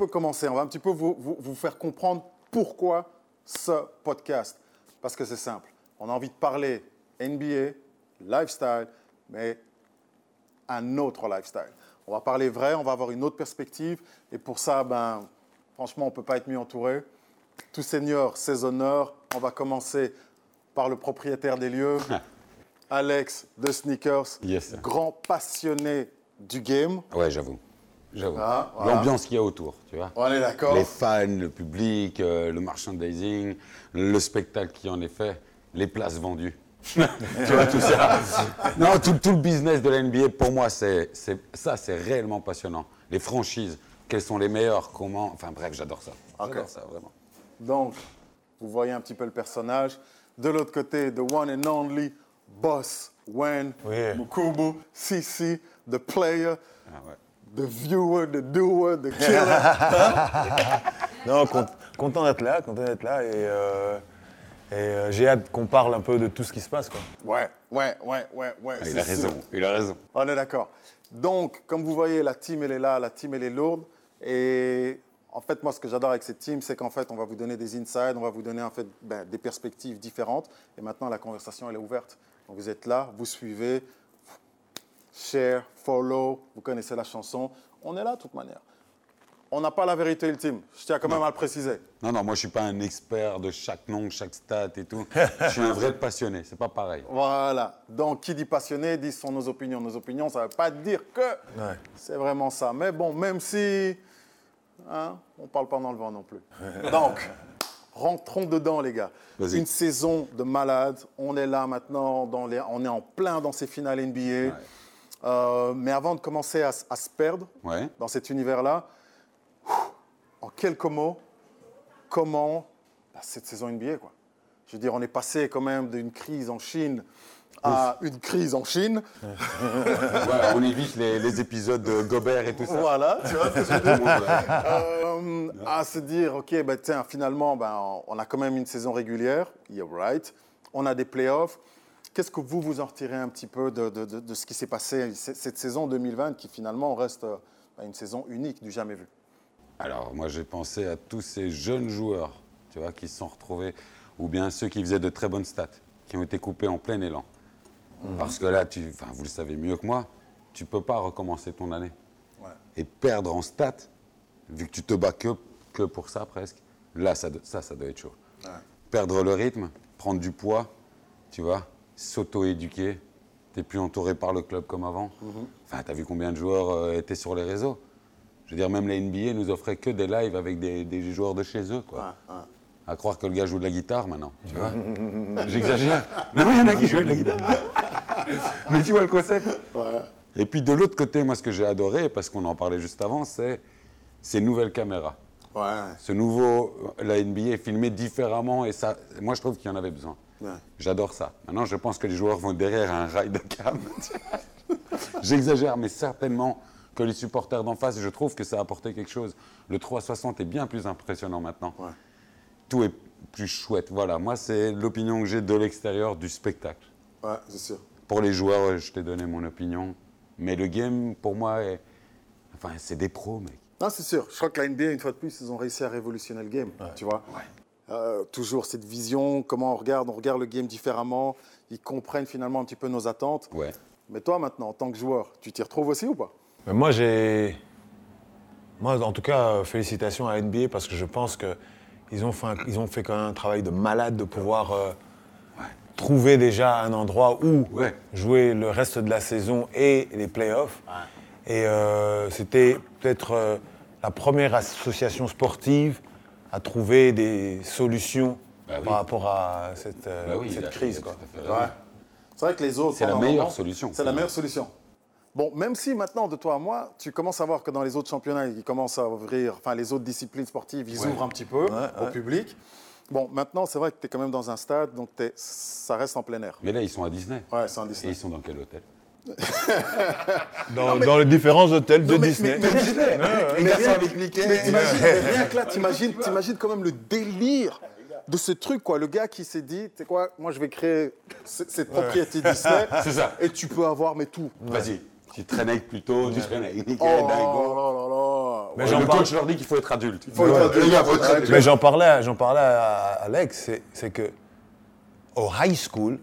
peu commencer. On va un petit peu vous, vous- vous faire comprendre pourquoi ce podcast. Parce que c'est simple. On a envie de parler NBA, lifestyle, mais un autre lifestyle. On va parler vrai, on va avoir une autre perspective. Et pour ça, ben, franchement, on ne peut pas être mieux entouré. Tout seigneur, ses honneurs. On va commencer par le propriétaire des lieux, Alex de Sneakers, Yes, grand passionné du game. Ouais, j'avoue. J'avoue. Ah, voilà. L'ambiance qu'il y a autour, tu vois. On est d'accord Les fans, le public, euh, le merchandising, le spectacle qui en est fait, les places vendues. tu vois, tout ça. Non, tout, tout le business de la NBA, pour moi, c'est, c'est- ça, c'est réellement passionnant. Les franchises, quelles sont les meilleures, comment. Enfin bref, j'adore ça. J'adore ça, vraiment. Donc, vous voyez un petit peu le personnage. De l'autre côté, the one and only boss, Wayne, Oui. Mukubu, CC, the player, Ah ouais. The viewer, the doer, the killer. Non, con- content d'être là, content d'être là. Et, euh, et euh, j'ai hâte qu'on parle un peu de tout ce qui se passe. Quoi. ouais, ouais, ouais, ouais, ouais. Ah, il a sûr. raison, il a raison. On est d'accord. Donc, comme vous voyez, la team, elle est là, la team, elle est lourde. Et en fait, moi, ce que j'adore avec cette team, c'est qu'en fait, on va vous donner des insides, on va vous donner en fait ben, des perspectives différentes. Et maintenant, la conversation, elle est ouverte. Donc, vous êtes là, vous suivez, share, follow, vous connaissez la chanson. On est là, de toute manière. On n'a pas la vérité ultime. Je tiens quand même à le préciser. Non, non, moi, je suis pas un expert de chaque nom, chaque stat et tout. Je suis un vrai passionné, c'est pas pareil. Voilà. Donc, qui dit passionné dit ce sont nos opinions. Nos opinions, ça ne veut pas dire que Ouais. c'est vraiment ça. Mais bon, même si hein, on ne parle pas dans le vent non plus. Donc, rentrons dedans, les gars. Une saison de malade. On est là maintenant, dans les, on est en plein dans ces finales NBA. Euh, mais avant de commencer à, se perdre Ouais. dans cet univers-là, en quelques mots, comment bah, cette saison NBA, quoi. Je veux dire, on est passé quand même d'une crise en Chine à une crise en Chine. Ouais, on évite les, les épisodes de Gobert et tout ça. Voilà, tu vois ce que je veux dire. Euh, à se dire, OK, bah, tiens, finalement, ben, on a quand même une saison régulière, you're right. On a des playoffs. Qu'est-ce que vous, vous en retirez un petit peu de, de- de- de ce qui s'est passé cette saison 2020 qui finalement reste euh, une saison unique du jamais vu? Alors, moi, j'ai pensé à tous ces jeunes joueurs, tu vois, qui se sont retrouvés, ou bien ceux qui faisaient de très bonnes stats, qui ont été coupés en plein élan. Parce que là, tu, enfin, vous le savez mieux que moi, tu peux pas recommencer ton année. Ouais. Et perdre en stats, vu que tu te bats que, que pour ça presque, là, ça, ça, ça doit être chaud. Perdre le rythme, prendre du poids, tu vois, s'auto-éduquer. T'es plus entouré par le club comme avant. Enfin, t'as vu combien de joueurs euh, étaient sur les réseaux Je veux dire, même la NBA nous offrait que des lives avec des, des joueurs de chez eux, quoi. À croire que le gars joue de la guitare maintenant, tu vois. J'exagère. Non, mais il y en a qui jouent de la guitare. mais tu vois le concept Et puis de l'autre côté, moi, ce que j'ai adoré, parce qu'on en parlait juste avant, c'est ces nouvelles caméras. Ce nouveau, euh, la NBA est filmée différemment et ça, moi je trouve qu'il y en avait besoin. Ouais. J'adore ça. Maintenant, je pense que les joueurs vont derrière un rail de cam. J'exagère, mais certainement que les supporters d'en face, je trouve que ça a apporté quelque chose. Le 360 est bien plus impressionnant maintenant. Ouais. Tout est plus chouette. Voilà, moi c'est l'opinion que j'ai de l'extérieur du spectacle. Ouais, c'est sûr. Pour les joueurs, euh, je t'ai donné mon opinion. Mais le game, pour moi, est... enfin, c'est des pros, mec. Non, c'est sûr. Je crois que la NBA, une fois de plus, ils ont réussi à révolutionner le game. Tu vois Euh, Toujours cette vision, comment on regarde, on regarde le game différemment. Ils comprennent finalement un petit peu nos attentes. Ouais. Mais toi, maintenant, en tant que joueur, tu t'y retrouves aussi ou pas? Mais moi, j'ai. Moi, en tout cas, euh, félicitations à NBA parce que je pense qu'ils ont, fait un- ils ont fait quand même un travail de malade de pouvoir euh, trouver déjà un endroit où Ouais. jouer le reste de la saison et les playoffs. Et euh, c'était peut-être euh, la première association sportive à trouver des solutions Bah oui. par rapport à cette, euh, Bah oui, cette crise. à. Ouais. C'est vrai que les autres. C'est la meilleure moment, solution. C'est la meilleure solution. Bon, même si maintenant, de toi à moi, tu commences à voir que dans les autres championnats, ils commencent à ouvrir, enfin, les autres disciplines sportives, ils ouvrent un petit peu au public. Bon, maintenant, c'est vrai que tu es quand même dans un stade, donc t'es- ça reste en plein air. Mais là, ils sont à Disney. Ouais, c'est un Et Disney. ils sont dans quel hôtel? Dans, dans les différents hôtels de mais- Disney. mais- mais- Ouais, ouais. Mais rien, mais t'imagines- mais rien que là, t'imagines, t'imagines quand même le délire de ce truc, quoi. Le gars qui s'est dit, tu sais quoi, moi je vais créer c- cette propriété Disney. C'est ça. Et tu peux avoir mais tout. Vas-y. Tu traînes avec Pluto, tu traînes avec Mickey, Oh là Dingo. là là là. Mais Le j'en parle- coach leur dit qu'il faut être adulte. faut être adulte. Les gars, faut être adulte. Mais j'en parlais, j'en parlais à Alex, c'est- c'est que au high school,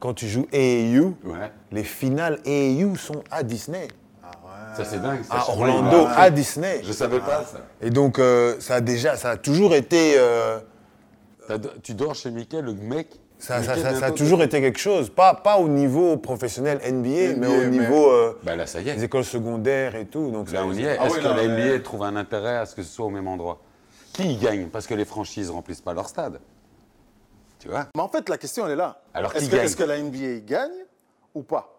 quand tu joues AAU, Ouais. les finales AAU sont à Disney, Ça, c'est dingue. ça, à Orlando, Ouais. à Disney. Je savais pas ça. Et donc euh, ça a déjà, ça a toujours été, euh, Tu dors chez Mickey, le mec. ça, Mickey, ça- ça- ça a toujours été quelque chose. Pas, pas au niveau professionnel NBA, mais au mais- niveau euh, Bah là, ça y des est. écoles secondaires et tout. Donc Là, on y est. Ah Est-ce oui, que la mais- NBA trouve un intérêt à ce que ce soit au même endroit? Qui y gagne? Parce que les franchises remplissent pas leur stade. Tu vois Mais en fait, la question, elle est là. Alors, est-ce que, gagne est-ce que la NBA y gagne ou pas?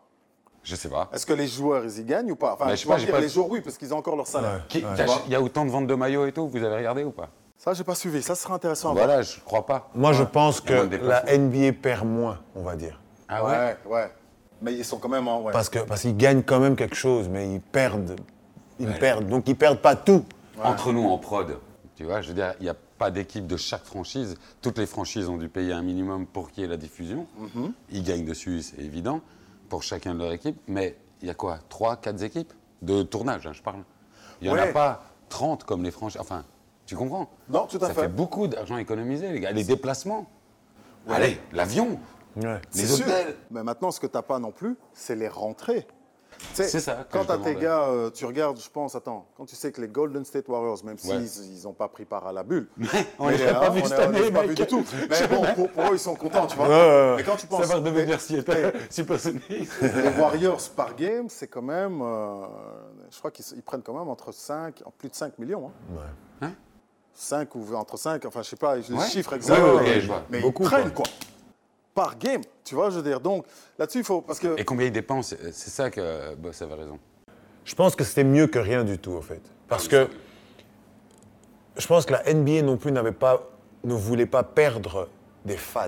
Je sais pas. Est-ce que les joueurs, ils y gagnent ou pas? Enfin, Bah, je sais pas, dire, pas- les joueurs, oui, parce qu'ils ont encore leur salaire. Ouais. Il y a autant de ventes de maillots et tout, vous avez regardé ou pas? Ça, j'ai pas suivi. Ça sera intéressant. à voir. Voilà, je crois pas. Moi, je pense y que la. NBA perd moins, on va dire. Ah ouais, ouais. Mais ils sont quand même en. Ouais. Parce que parce qu'ils gagnent quand même quelque chose, mais ils perdent. Ils perdent. Donc ils perdent pas tout. Entre nous en prod, tu vois, je veux dire, il n'y a pas d'équipe de chaque franchise. Toutes les franchises ont dû payer un minimum pour qu'il y ait la diffusion. Mhm. Ils gagnent dessus, c'est évident, pour chacun de leur équipe. Mais il y a quoi? Trois, quatre équipes de tournage, hein, je parle. Il n'y en a pas 30 comme les franchises. Enfin, tu comprends? Non, tout à Ça fait. fait beaucoup d'argent économisé, les gars. Les déplacements. Allez, l'avion. Ouais. C'est les sûr. hôtels. Mais maintenant, ce que tu n'as pas non plus, c'est les rentrées. C'est ça Quand tu as tes gars, euh, tu regardes, je pense, attends, quand tu sais que les Golden State Warriors, même Ouais. s'ils n'ont pas pris part à la bulle, On mais, les a pas hein, vus cette année, pas vus du tout. Mais bon, pour, pour eux, ils sont contents, tu vois. Ouais, ouais, ouais. Mais quand tu penses. Ça va devenir si les, Warriors par game, c'est quand même. euh, je crois qu'ils ils prennent quand même entre 5, plus de 5 millions. Hein. Hein? 5 ou entre 5, enfin, je sais pas, les Ouais. chiffres Ouais, exacts. ouais. Mais Beaucoup, ils prennent quoi. Par game, tu vois, je veux dire. Donc là-dessus, il faut. Parce que. Et combien ils dépensent C'est ça que Boss avait raison. Je pense que c'était mieux que rien du tout, en fait. Parce que je pense que la NBA non plus n'avait pas, ne voulait pas perdre des fans.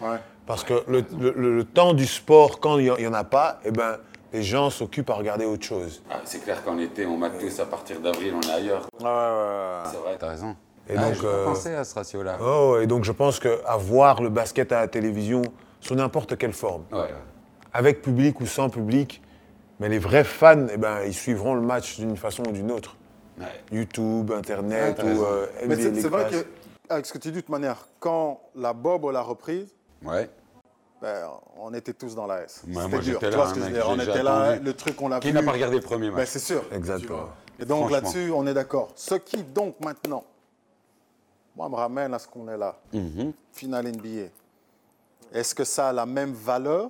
Ouais. Parce que le, le- le- le temps du sport, quand il n'y en a pas, eh ben, les gens s'occupent à regarder autre chose. Ah, c'est clair qu'en été, on mate tous à partir d'avril, on est ailleurs. Ouais, ouais, ouais. C'est vrai, t'as raison. Et ah, donc, je euh, pensais à ce ratio-là. Oh, et donc je pense qu'avoir le basket à la télévision, sous n'importe quelle forme, Ouais. avec public ou sans public, mais les vrais fans, eh ben, ils suivront le match d'une façon ou d'une autre. Ouais. YouTube, Internet ou euh, Mais NBA c'est vrai que, avec ce que tu dis de toute manière, quand la Bob l'a reprise, Ouais. ben, on était tous dans la S. Ouais, C'était dur. Tu vois ce hein, que je veux dire On était là, attendu. le truc, on l'a Qui vu. n'a pas regardé le premier Ben, match? c'est sûr. Exactement. Et donc là-dessus, on est d'accord. Ce qui donc maintenant, moi, me ramène à ce qu'on est là. Mhm. Finale NBA. Est-ce que ça a la même valeur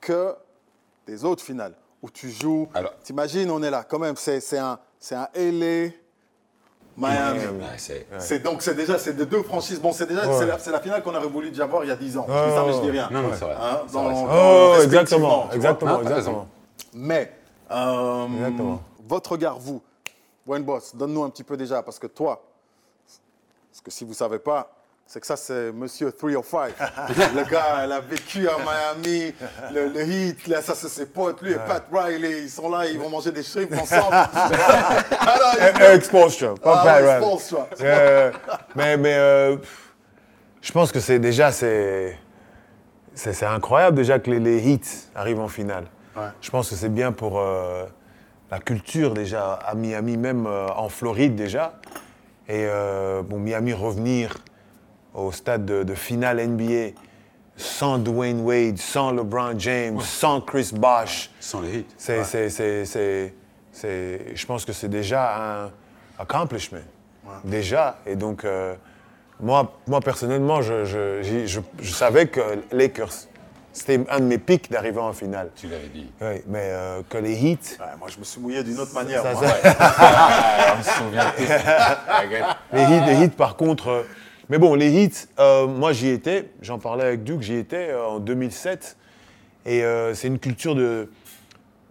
que des autres finales où tu joues? Alors- T'imagines, on est là. Quand même, c'est c'est un, c'est un LA, Miami. Ouais, c'est- C'est donc c'est déjà c'est de deux franchises. Bon, c'est déjà c'est la, c'est la finale qu'on aurait voulu déjà voir il y a 10 ans. Je dis ça, mais je ouais, dis rien. Non, non, c'est vrai. Hein, C'est dans- vrai, c'est dans- vrai. Oh, exactement, exactement, Ah, exactement. Mais euh, Exactement. votre regard, vous, Wayne Boss, donne-nous un petit peu déjà, parce que toi, parce que si vous ne savez pas, c'est que ça, c'est Monsieur 305. le gars, il a vécu à Miami, le, le Heat, là, ça, c'est ses potes. Lui et Pat Riley, ils sont là, ils vont manger des shrimps ensemble. Alors, ils- Expulsion, pas Ah Pat Riley. Euh, mais mais euh, je pense que c'est déjà c'est c'est c'est incroyable déjà que les, les hits arrivent en finale. Ouais. Je pense que c'est bien pour euh, la culture déjà à Miami, même euh, en Floride déjà. Et euh, bon, Miami revenir au stade de, de finale NBA sans Dwayne Wade, sans LeBron James, sans Chris Bosh. Sans les hits. C'est, c'est, c'est, je pense que c'est déjà un accomplishment. Déjà. Et donc, euh, moi, moi, personnellement, je, je, je- je savais que Lakers, c'était un de mes pics d'arriver en finale. Tu l'avais dit. Oui, mais euh, que les Heat, Ouais, moi, je me suis mouillé d'une autre manière. ça- moi. ça- Ah, souvient tous. les hits, les hits, par contre. euh, mais bon, les hits, euh, moi j'y étais, j'en parlais avec Duke, j'y étais euh, en 2007. Et euh, c'est une culture de,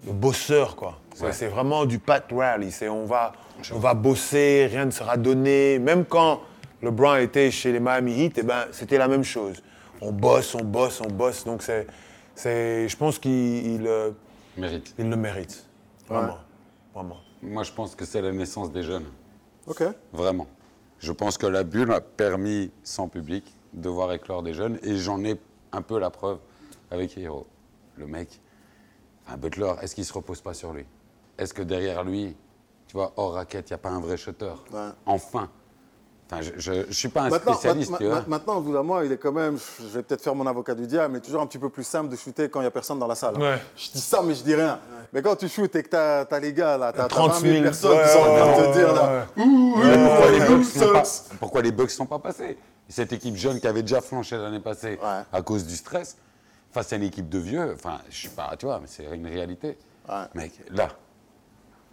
de bosseur, quoi. C'est, Ouais. c'est vraiment du pat rally. C'est on va, on va bosser, rien ne sera donné. Même quand LeBron était chez les Miami Heat, eh ben, c'était la même chose. On bosse, on bosse, on bosse. Donc c'est, c'est, je pense qu'il il, euh, Mérite. il le mérite. Vraiment. Vraiment. Moi, je pense que c'est la naissance des jeunes. OK. Vraiment. Je pense que la bulle a permis, sans public, de voir éclore des jeunes. Et j'en ai un peu la preuve avec Hero. Le mec, un Butler, est-ce qu'il se repose pas sur lui? Est-ce que derrière lui, tu vois, hors raquette, il n'y a pas un vrai shooter Ouais. Enfin. Enfin, je ne suis pas un Maintenant, spécialiste, ma- tu ma- vois. maintenant, au bout d'un mois, il est quand même, je vais peut-être faire mon avocat du diable, mais toujours un petit peu plus simple de shooter quand il n'y a personne dans la salle. Ouais. Je dis ça, mais je dis rien. Mais quand tu shootes et que tu as, les gars, là, tu as, 30 000 personnes ouais, qui sont en train de te dire, là. Ouh, pourquoi, les Bucks sont pas, pourquoi les Bucks sont pas passés? Cette équipe jeune qui avait déjà flanché l'année passée Ouais. à cause du stress, face à une équipe de vieux, enfin, je sais pas, tu vois, mais c'est une réalité. Ouais. Mec, là,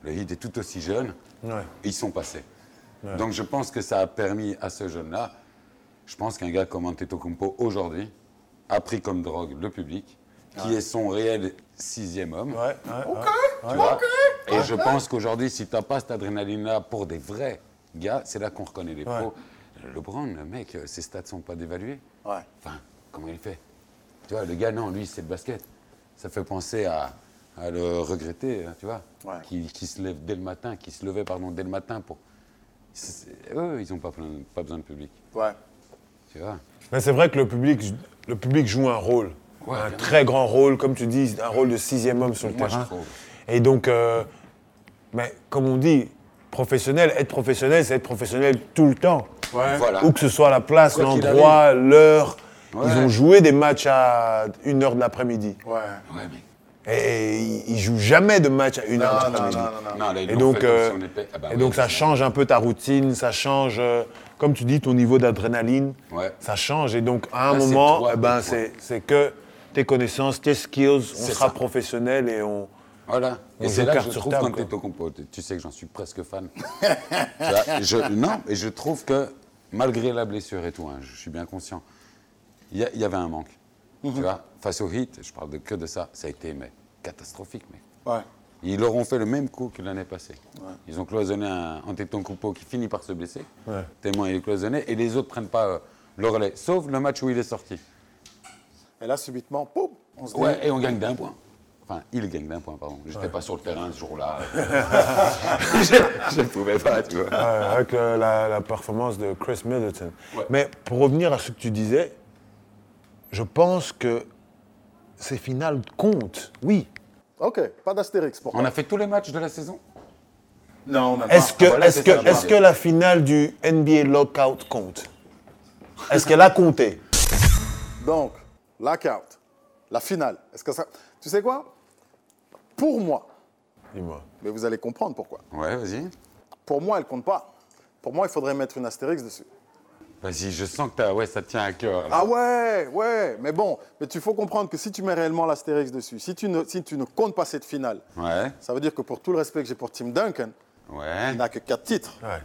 le Heat est tout aussi jeune, Ouais. ils sont passés. Donc je pense que ça a permis à ce jeune-là, je pense qu'un gars comme Antetokounmpo aujourd'hui a pris comme drogue le public, qui est son réel sixième homme. Ouais, ouais, ouais. Tu vois Et je pense qu'aujourd'hui, si tu n'as pas cette adrénaline-là pour des vrais gars, c'est là qu'on reconnaît les Ouais. pros. LeBron, le mec, euh, ses stats ne sont pas dévalués. Ouais. Enfin, comment il fait? Tu vois, le gars, non, lui, c'est le basket. Ça fait penser à, à le regretter, hein, tu vois. Ouais. Qui, qui se lève dès le matin, qui se levait, pardon, dès le matin pour. Eux, ils n'ont pas, besoin de public. Ouais. Tu vois? Mais c'est vrai que le public, le public joue un rôle, Ouais, un très grand rôle, comme tu dis, un rôle de sixième homme sur le Moi, terrain. Et donc, euh, mais comme on dit, professionnel, être professionnel, c'est être professionnel tout le temps. Voilà. Où que ce soit la place, l'endroit, l'heure. Ouais. Ils ont joué des matchs à 1h de l'après-midi. Ouais. Ouais. Et ils, jouent jamais de match à 1h de Non, non, non, non, Et donc, euh, ah bah et donc ça change un peu ta routine, ça change, euh, comme tu dis, ton niveau d'adrénaline. Ouais. Ça change. Et donc, à un moment, toi, eh ben, c'est que tes connaissances, tes skills, on sera ça. professionnel et on. Voilà. On Et joue c'est là que je sur trouve table, quand au compo, tu- tu sais que j'en suis presque fan. Tu non, et je trouve que malgré la blessure et tout, hein, je suis bien conscient, il y, a- il y avait un manque. Tu vois, face au hit, je parle de, que de ça, ça a été mais, catastrophique, mec. Ouais. Ils leur ont fait le même coup que l'année passée. Ils ont cloisonné un Antetokounmpo qui finit par se blesser, Ouais. tellement il est cloisonné, et les autres prennent pas euh, le relais, sauf le match où il est sorti. Et là, subitement, poum, on se dit. Ouais, et on gagne d'un point. Enfin, il gagne d'un point, pardon. J'étais pas sur le terrain ce jour-là. je ne pouvais pas, tu vois. Ouais, avec euh, la, la performance de Chris Middleton. Ouais. Mais pour revenir à ce que tu disais, je pense que ces finales comptent, oui. Ok, pas d'astérix pour On a fait tous les matchs de la saison? Non, même Est-ce pas. que, voilà, est-ce que, ça, je est-ce veux que la finale du NBA Lockout compte? Est-ce qu'elle a compté? Donc, lockout, la finale. Est-ce que ça. Tu sais quoi? Pour moi, Dis-moi. mais vous allez comprendre pourquoi. Ouais, vas-y. Pour moi, elle compte pas. Pour moi, il faudrait mettre une astérix dessus. Vas-y, je sens que t'as- ouais, ça tient à cœur. là. Ah ouais, ouais, mais bon, mais tu faut comprendre que si tu mets réellement l'astérix dessus, si tu, ne, si tu ne comptes pas cette finale, Ouais, ça veut dire que pour tout le respect que j'ai pour Tim Duncan, ouais. il n'a que quatre titres. Ouais,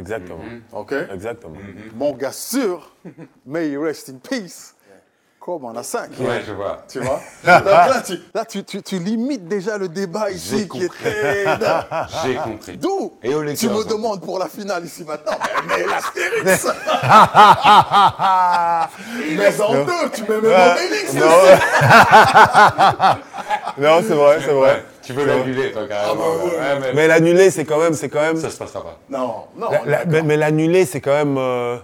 exactement. OK Exactement. Mon gars sûr, may he rest in peace, comme on a cinq. Ouais, je vois. Tu vois Donc là, tu, là, tu, tu- tu limites déjà le débat ici J'ai qui compris. J'ai compris. D'où tu me demandes pour la finale ici maintenant. Mais, mais l'astérix Mais en deux, tu mets même Obélix Non, non c'est vrai, c'est vrai. Tu veux l'annuler, toi, carrément. bah ouais. Ouais, mais Mais l'annuler, c'est quand même, c'est quand même. ça se passera pas. Non, non. La- la- mais mais l'annuler, c'est quand même euh,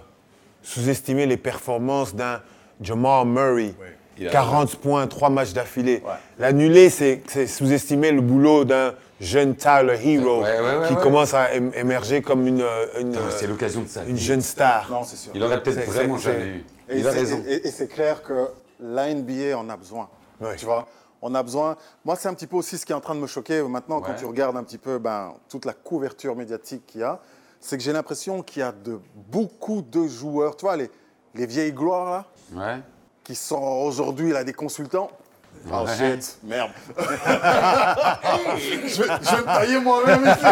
sous-estimer les performances d'un Jamal Murray. Il a 40 points, 3 matchs d'affilée. L'annuler, c'est sous-estimer le boulot d'un jeune Tyler Hero Ouais, ouais, ouais, qui ouais. commence à ém- émerger comme une, euh, une, Putain, euh, C'est l'occasion de ça. une jeune star. Non, c'est sûr. Il aurait peut-être C'est- vraiment jamais eu. Et Il a c'est- raison. Et, et c'est clair que la NBA en a besoin. Ouais. Tu vois On a besoin. Moi, c'est un petit peu aussi ce qui est en train de me choquer maintenant quand tu regardes un petit peu ben, toute la couverture médiatique qu'il y a. C'est que j'ai l'impression qu'il y a de, beaucoup de joueurs, tu vois, les, les vieilles gloires là, Ouais. qui sont aujourd'hui là des consultants. Oh shit, merde. je, vais, je vais me tailler moi-même ici.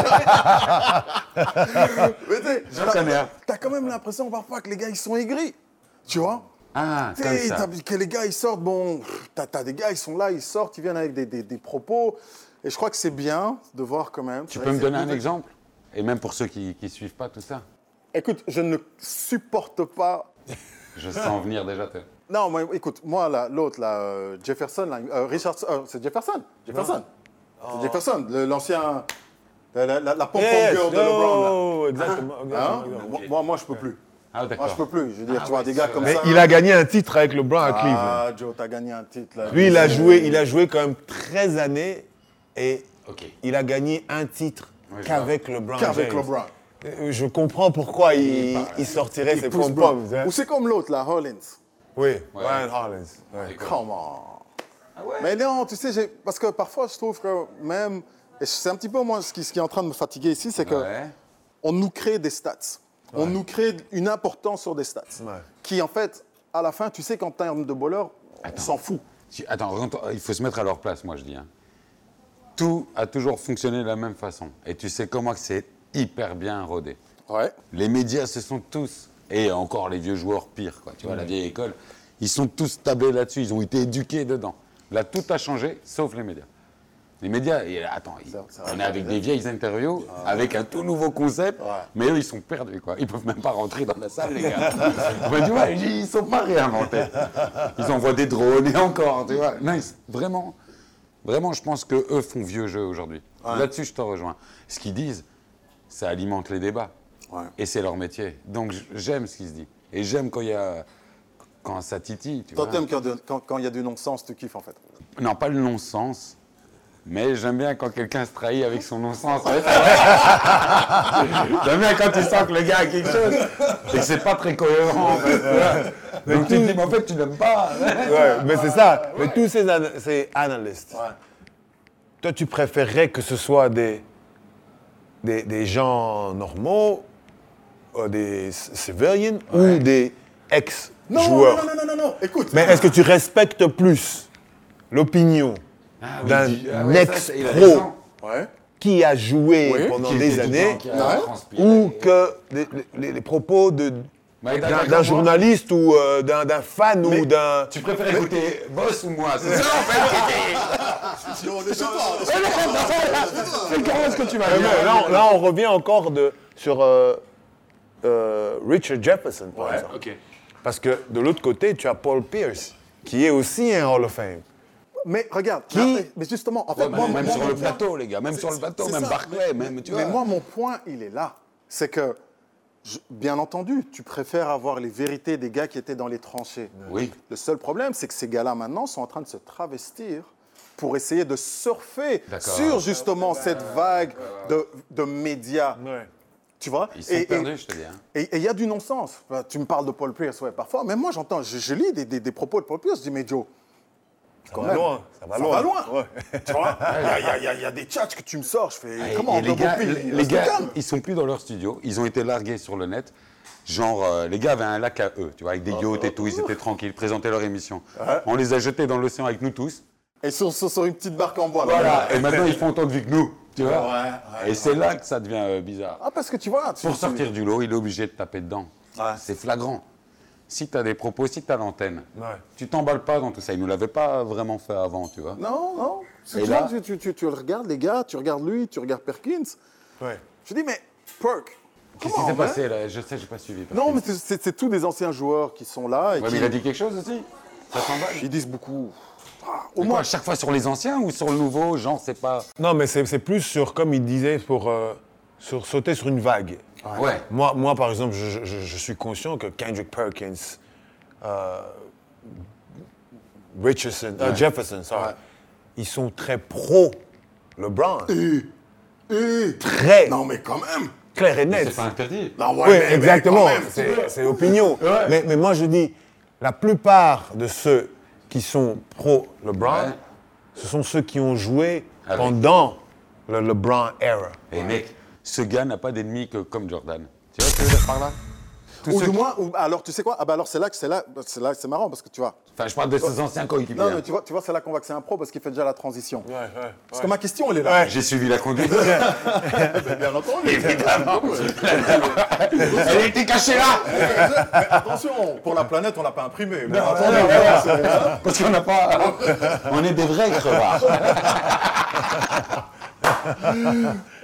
Mais tu sais, Ça t'as- quand même l'impression parfois que les gars ils sont aigris. Tu vois? Ah, tu comme sais, ça. t'as- que les gars, ils sortent, bon, t'as as des gars, ils sont là, ils sortent, ils viennent avec des, des- des propos. Et je crois que c'est bien de voir quand même. Tu peux me donner un exemple? Et même pour ceux qui ne suivent pas tout ça. Écoute, je ne supporte pas. Je sens venir déjà. Non, mais écoute, moi, là, l'autre, là, euh, Jefferson, là, euh, Richard, euh, c'est Jefferson. Jefferson. C'est Jefferson, le- l'ancien. La, la, la, la pom-pom Yes, girl de LeBron. là. oh, exactement. Hein? Exactement, exactement. Moi- Moi, moi, je peux plus. Ah, Moi, je peux plus. Je veux dire, Ah tu vois, ouais, des gars comme. Mais ça. il a gagné un titre avec LeBron à Cleveland. Ah, Joe, t'as gagné un titre, là. Lui, il a joué, il a joué quand même 13 années et il a gagné un titre Ouais, qu'avec LeBron Qu'avec James. LeBron. Euh, Je comprends pourquoi il, il sortirait ses Pousse pom-poms. blanc. hein. Ou c'est comme l'autre, là, Hollins. Oui, Ryan Hollins. ouais. Comment Ah ouais Mais non, tu sais, parce que parfois, je trouve que même. C'est un petit peu moi ce qui, ce qui est en train de me fatiguer ici, c'est que Ouais. on nous crée des stats. On nous crée une importance sur des stats. Ouais. Qui, en fait, à la fin, tu sais qu'en termes de bowler, on s'en fout. Attends, il faut se mettre à leur place, moi je dis. hein. Tout a toujours fonctionné de la même façon. Et tu sais comment que c'est hyper bien rodé. Ouais. Les médias se sont tous, et encore les vieux joueurs pires, quoi, tu vois, la vieille école, ils sont tous tablés là-dessus, ils ont été éduqués dedans. Là, tout a changé, sauf les médias. Les médias, et, attends, ils- on est avec des vieilles interviews, avec un tout nouveau concept, mais eux, ils sont perdus, quoi. Ils peuvent même pas rentrer dans la salle, les gars. Mais tu vois, ils sont pas réinventés. Ils envoient des drones, et encore, tu vois. Non, ils- vraiment, vraiment, je pense que eux font vieux jeu aujourd'hui. Là-dessus, je te rejoins. Ce qu'ils disent, ça alimente les débats. Ouais. Et c'est leur métier. Donc j'aime ce qui se dit. Et j'aime quand il y a. Quand ça titille, tu Toi, t'aimes quand de- quand quand il y a du non-sens, tu kiffes, en fait. Non, pas le non-sens. Mais j'aime bien quand quelqu'un se trahit avec son non-sens. j'aime bien quand tu sens que le gars a quelque chose et que c'est pas très cohérent. en fait, vois. Donc tu te dis, mais en fait, tu l'aimes pas. Ouais, mais c'est ça. Mais tous ces, ces analystes, toi, tu préférerais que ce soit des, des, des gens normaux, euh, des civilians ou des ex-joueurs non, non, non, non, non, écoute. Mais est-ce que tu respectes plus l'opinion oui, d'un ah ex-pro. Ouais. qui a joué Oui, pendant Qui des années ou que les, les- les propos de- d'un d'accord, d'un moi, journaliste ou euh, d'un d'un fan Mais ou d'un... Tu préfères écouter Boss ou moi? C'est ça en fait Non, déjà pas. C'est ce que tu non, là, on- là, on revient encore de, sur euh, euh, Richard Jefferson, par exemple. Ok. Parce que de l'autre côté, tu as Paul Pierce, qui est aussi un Hall of Fame. Mais regarde, Qui- mais, mais justement, en fait, Ouais, moi, même moi, sur le point- plateau, les gars, même sur le plateau, même. Barclay, même, tu vois. Mais moi, mon point, il est là. C'est que, je- bien entendu, tu préfères avoir les vérités des gars qui étaient dans les tranchées. Oui. Le seul problème, c'est que ces gars-là, maintenant, sont en train de se travestir pour essayer de surfer sur justement cette vague de, de médias. Tu vois? Ils sont Et- et- perdus, je te dis. hein. Et et il y a du non-sens. Enfin, Tu me parles de Paul Pierce, ouais, parfois, mais moi j'entends, je, je lis des, des- des propos de Paul Pierce, je dis, mais Joe, quand va même, loin, ça va ça loin. va loin. Ouais. Tu vois Il y a- y, y y des chats que tu me sors, je fais, Et- comment et les gars, les, gars, ils sont plus dans leur studio. Ils ont été largués sur le net. Genre, euh, les gars avaient un lac à eux, tu vois, avec des yachts et tout. Ils étaient tranquilles, ils présentaient leur émission. On les a jetés dans l'océan avec nous tous. Et sur, sur- sur une petite barque en bois. là. Voilà. Et maintenant, ils font autant de vues que nous, tu vois. Ouais, ouais, et c'est là que ça devient euh, bizarre. Ah, parce que tu vois, tu- Pour tu- sortir du lot, il est obligé de taper dedans. Ouais. C'est flagrant. Si tu as des propos, si tu as l'antenne, Ouais. tu t'emballes pas dans tout ça. Ils ne nous l'avaient pas vraiment fait avant, tu vois. Non, non. C'est Et tu, là- tu, tu, tu- tu regardes les gars, tu regardes lui, tu regardes Perkins. Ouais. Je dis, mais Perk, Qu'est-ce qui s'est hein passé là? Je sais, j'ai pas suivi. Non, mais c'est- c'est c'est tous des anciens joueurs qui sont là. Et Ouais, qui, mais il a dit quelque chose aussi Ça s'emballe Ils disent beaucoup. Ah, au Mais moins, quoi, à chaque fois sur les anciens ou sur le nouveau Genre, c'est pas. Non, mais c'est c'est plus sur, comme il disait, pour euh, sur sauter sur une vague. Ouais. Moi, moi, par exemple, je, je- je suis conscient que Kendrick Perkins, euh, Richardson, euh, Jefferson, sorry, ils sont très pro LeBron. Eh, Très non, mais quand même. clair et net. C'est pas interdit. Non, oui, mais- exactement. C'est c'est l'opinion. Mais, mais moi, je dis, la plupart de ceux qui sont pro LeBron, Ouais. ce sont ceux qui ont joué Avec. pendant le LeBron era. Et mec, ce gars n'a pas d'ennemis que comme Jordan. Tu vois ce que je veux dire par là? Tous Ou ceux du qui- moins, ou- alors tu sais quoi? Ah bah alors c'est là que c'est là, c'est là, c'est marrant parce que tu vois. Enfin, je parle de ses anciens coéquipiers. Non, mais tu vois, tu vois, c'est là qu'on voit que c'est un pro parce qu'il fait déjà la transition. Ouais, ouais, Parce que ma question, elle est là. J'ai suivi la conduite. Bien entendu. Évidemment. Elle était cachée là Mais attention, pour la planète, on l'a pas imprimé. Mais attendez, voilà. c'est- Parce qu'on n'a pas. On est des vrais crevards.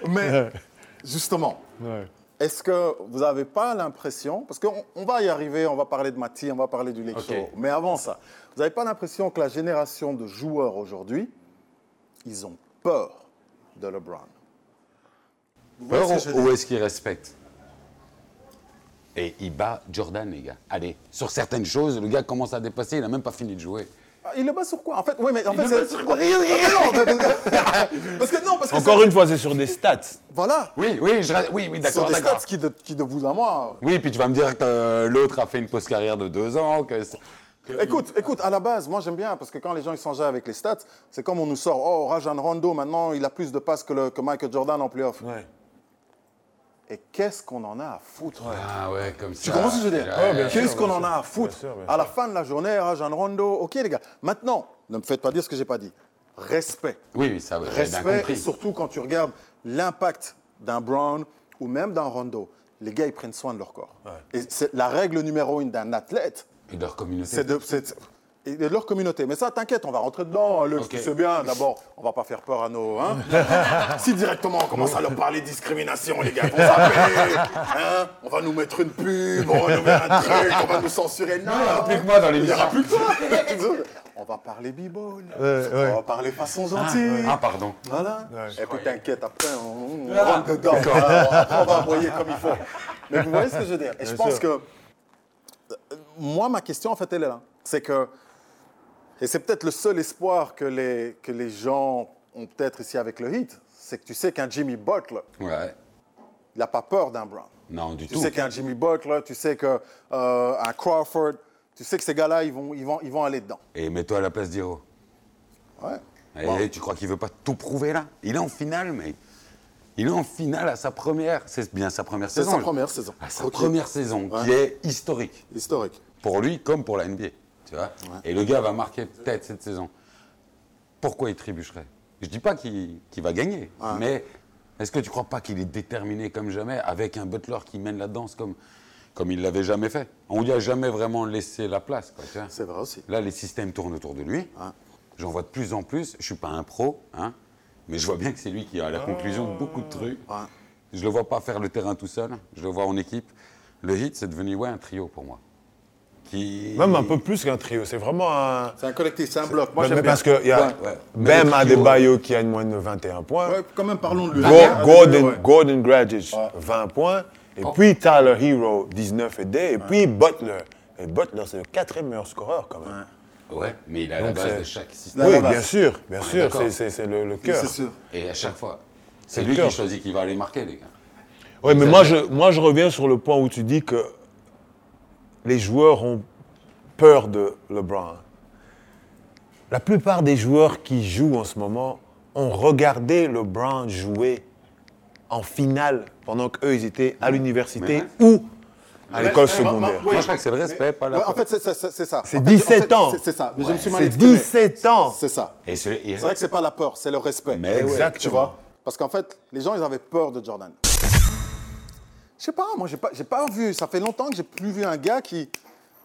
Mais justement, est-ce que vous n'avez pas l'impression, parce qu'on on va y arriver, on va parler de Mati, on va parler du Lake Ok. Show, mais avant ça, vous n'avez pas l'impression que la génération de joueurs aujourd'hui, ils ont peur de LeBron? Peur ou est-ce qu'il respecte Et il bat Jordan, les gars. Allez, sur certaines choses, le gars commence à dépasser, il n'a même pas fini de jouer. Ah, Il le base sur quoi? En fait, oui, mais en Il fait, c'est- sur quoi? Non, mais- parce que non, parce que Encore une fois, c'est sur des stats. Voilà. Oui, oui, je, oui, oui sont d'accord, des d'accord. stats qui de, qui de vous à moi. Oui, puis tu vas me dire que euh, l'autre a fait une pause carrière de deux ans, que c'est- que- Écoute, écoute, à la base, moi j'aime bien parce que quand les gens ils s'enjaillent avec les stats, c'est comme on nous sort, oh, Rajan Rondo maintenant il a plus de passes que, le- que Michael Jordan en playoff. Ouais. Et qu'est-ce qu'on en a à foutre Ah ouais, comme ça. Tu comprends ce que je veux dire Ouais, bien Qu'est-ce qu'on bien en a à foutre Bien sûr, bien À la fin de la journée, Rajan Rondo, ok les gars. Maintenant, ne me faites pas dire ce que j'ai pas dit. Respect. Oui, oui, ça, bien Respect, et compris. surtout quand tu regardes l'impact d'un Brown ou même d'un Rondo. Les gars, ils prennent soin de leur corps. Et c'est la règle numéro une d'un athlète, Et de leur communauté. c'est de, c'est- et de leur communauté. Mais ça, t'inquiète, on va rentrer dedans. hein, Luc, Ok. tu sais bien, d'abord, on va pas faire peur à nos... Hein si directement on commence à leur parler discrimination, les gars vont hein on va nous mettre une pub, on va nous mettre un truc, on va nous censurer. Non, plus que moi dans il n'y aura plus que toi. On va parler ouais. on va parler façon gentille. Ah, pardon. Voilà. Et puis t'inquiète, après on, on rentre dedans. On va envoyer comme il faut. Mais vous voyez ce que je veux dire Et je pense sûr. que euh, moi, ma question en fait, elle est là. C'est que, et c'est peut-être le seul espoir que les, que les gens ont peut-être ici avec le hit, c'est que tu sais qu'un Jimmy Butler, Ouais. il n'a pas peur d'un Brown. Non, du Tu tout. sais qu'un Jimmy Butler, tu sais qu'un un Crawford, tu sais que ces gars-là, ils vont, ils, vont, ils vont aller dedans. Et mets-toi à la place d'Hiro. Ouais. Et Bon. tu crois qu'il veut pas tout prouver là? Il est en finale, mais il est en finale à sa première. C'est bien sa première C'est saison. sa je- première saison. À sa première saison, qui est historique Historique. pour lui comme pour la NBA. Tu vois Et le gars va marquer peut-être cette saison. Pourquoi il trébucherait? Je dis pas qu'il va gagner, Ouais. mais est-ce que tu crois pas qu'il est déterminé comme jamais avec un Butler qui mène la danse comme comme il l'avait jamais fait? On lui a jamais vraiment laissé la place. Quoi, tu vois C'est vrai aussi. Là, les systèmes tournent autour de lui. Ouais. J'en vois de plus en plus. Je suis pas un pro, hein, mais je vois bien que c'est lui qui a la conclusion de beaucoup de trucs. Ouais. Je le vois pas faire le terrain tout seul. Je le vois en équipe. Le hit, c'est devenu ouais, un trio pour moi. Qui... Même un peu plus qu'un trio. C'est vraiment un. C'est un collectif, c'est un bloc. Moi, Mais- j'aime mais bien. parce qu'il y a Ouais. ouais. Le Adebayo qui a une moyenne de 21 points. Ouais, quand même, parlons de lui. Go- Gordon, ouais. Gordon Dragic, 20 points. Et puis Tyler Hero, 19 et des. Et puis Butler. Et Butler, c'est le quatrième meilleur scoreur quand même. Ouais, mais il a la Donc, base c'est- de chaque système. La Oui, base. bien sûr, bien sûr, c'est- c'est c'est le, le cœur. Et à chaque fois, c'est lui qui choisit qui va aller marquer, les gars. Oui, mais moi je, moi, je reviens sur le point où tu dis que les joueurs ont peur de LeBron. La plupart des joueurs qui jouent en ce moment ont regardé LeBron jouer en finale pendant qu'eux, ils étaient à l'université ou à l'école secondaire. Moi, je crois que c'est le respect, pas la. Ouais, en fait, c'est- ça. C'est En fait, 17 en fait, ans. c'est- ça. Mais je me suis mal C'est exprimé. 17 ans. C'est ça. C'est vrai que c'est pas la peur, c'est le respect. Mais ouais. Exactement. Tu vois? Parce qu'en fait, les gens, ils avaient peur de Jordan. Je sais pas, moi, j'ai pas, j'ai pas vu. Ça fait longtemps que j'ai plus vu un gars qui.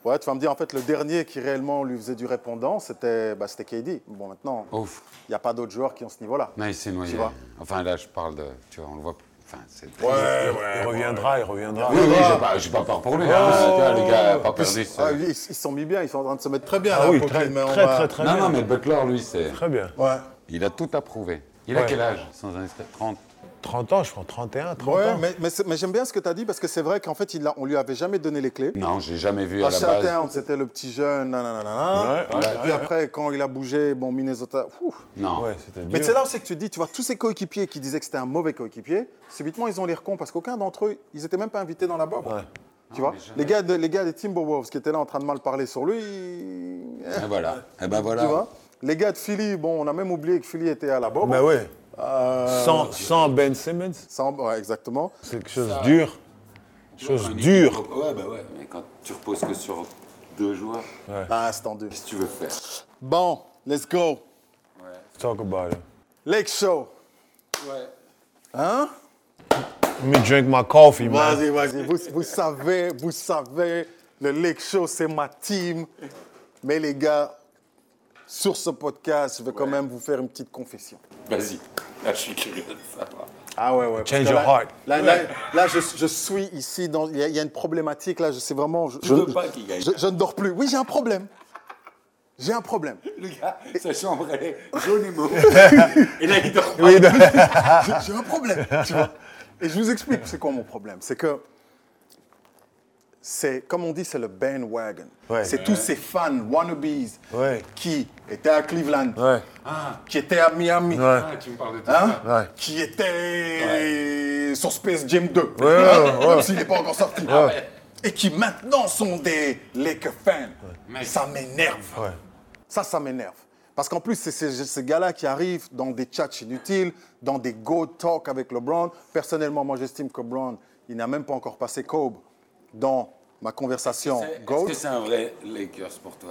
Ouais, tu vas me dire, en fait, le dernier qui réellement lui faisait du répondant, c'était bah, c'était KD. Bon, maintenant, il n'y a pas d'autres joueurs qui ont ce niveau-là. Non, il s'est noyé. Tu vois Enfin, là, je parle de. Tu vois, on le voit. Enfin, c'est. Il reviendra, il reviendra. Oui, oui, j'ai pas, j'ai pas peur pour lui. hein. Vois, les gars, pas perdu. Ah, ils ils se sont mis bien, ils sont en train de se mettre très bien. Ah là, oui, très, mais très, très, très Non, bien. non, mais Butler, lui, c'est. Très bien. Ouais. Il a tout approuvé. Il a Ouais. quel âge Sans indiscret 30. 30 ans, je prends 31, 30 Ouais, ans. mais, mais, mais j'aime bien ce que tu as dit parce que c'est vrai qu'en fait, il a, on lui avait jamais donné les clés. Non, j'ai jamais vu À à la base. C'était le petit jeune, nanana. Ouais, Et ouais, puis ouais, après, quand il a bougé, bon, Minnesota. ouf. Non. Mais c'est là aussi que tu te dis, tu vois, tous ces coéquipiers qui disaient que c'était un mauvais coéquipier, subitement, ils ont l'air cons parce qu'aucun d'entre eux, ils n'étaient même pas invités dans la bob. Ouais. Tu vois, les gars, de- les gars des Timberwolves qui étaient là en train de mal parler sur lui, Et voilà. Et ben tu voilà. vois. Les gars de Philly, bon, on a même oublié que Philly était à la bob. Mais ouais. Euh, Sans, sans Ben Simmons, sans- ouais, exactement. c'est quelque chose de dur. Chose dure. Ouais, bah ouais, mais quand tu reposes que sur deux joueurs, Ah, c'est tendu. qu'est-ce que tu veux faire? Bon, let's go. Talk about it. Lake Show. Ouais. Hein? Let me drink my coffee, man. Vas-y, vas-y. Vous, vous savez, vous savez, le Lake Show, c'est ma team. Mais les gars, sur ce podcast, je vais quand même vous faire une petite confession. Vas-y. Là, je suis curieux de savoir. Ah ouais, ouais. Change your là- heart. Là, là, là, je, je suis ici, il y, a- il y a une problématique, là, je sais vraiment... Je, je, veux pas qu'il gagne. je- je ne dors plus. Oui, j'ai un problème. J'ai un problème. Le gars, sa chambre, elle est jaune et mauve. et là, il dort. Oui, J'ai- un problème, tu vois. Et je vous explique c'est quoi mon problème. C'est que c'est, comme on dit, c'est le bandwagon. Ouais. c'est tous ces fans wannabes Ouais. qui étaient à Cleveland, Ouais. qui étaient à Miami, Ouais. Ah, tu me parles de tout hein, ça. Ouais. qui étaient sur Space Jam 2, ouais, ouais. même s'il n'est pas encore sorti. Et qui maintenant sont des Lakers fans. Ça m'énerve. Ouais. Ça, ça m'énerve. Parce qu'en plus, c'est ces, ces gars-là qui arrivent dans des chats inutiles, dans des go talk avec LeBron. Personnellement, moi, j'estime que LeBron, il n'a même pas encore passé Kobe dans ma conversation Est-ce que c'est un vrai Lakers pour toi?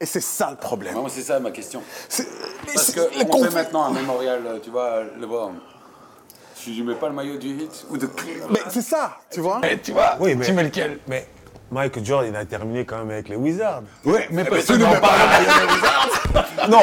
Et c'est ça le problème. Moi, c'est ça ma question. Parce que le on conflit- fait maintenant un mémorial, euh, tu vois, LeBron. Tu lui mets pas le maillot du Hit ou de Mais c'est ça, tu vois tu vois Oui, mais, Tu mets lequel? Mais Michael Jordan, il a terminé quand même avec les Wizards. Oui, mais parce tu ne mets pas Non,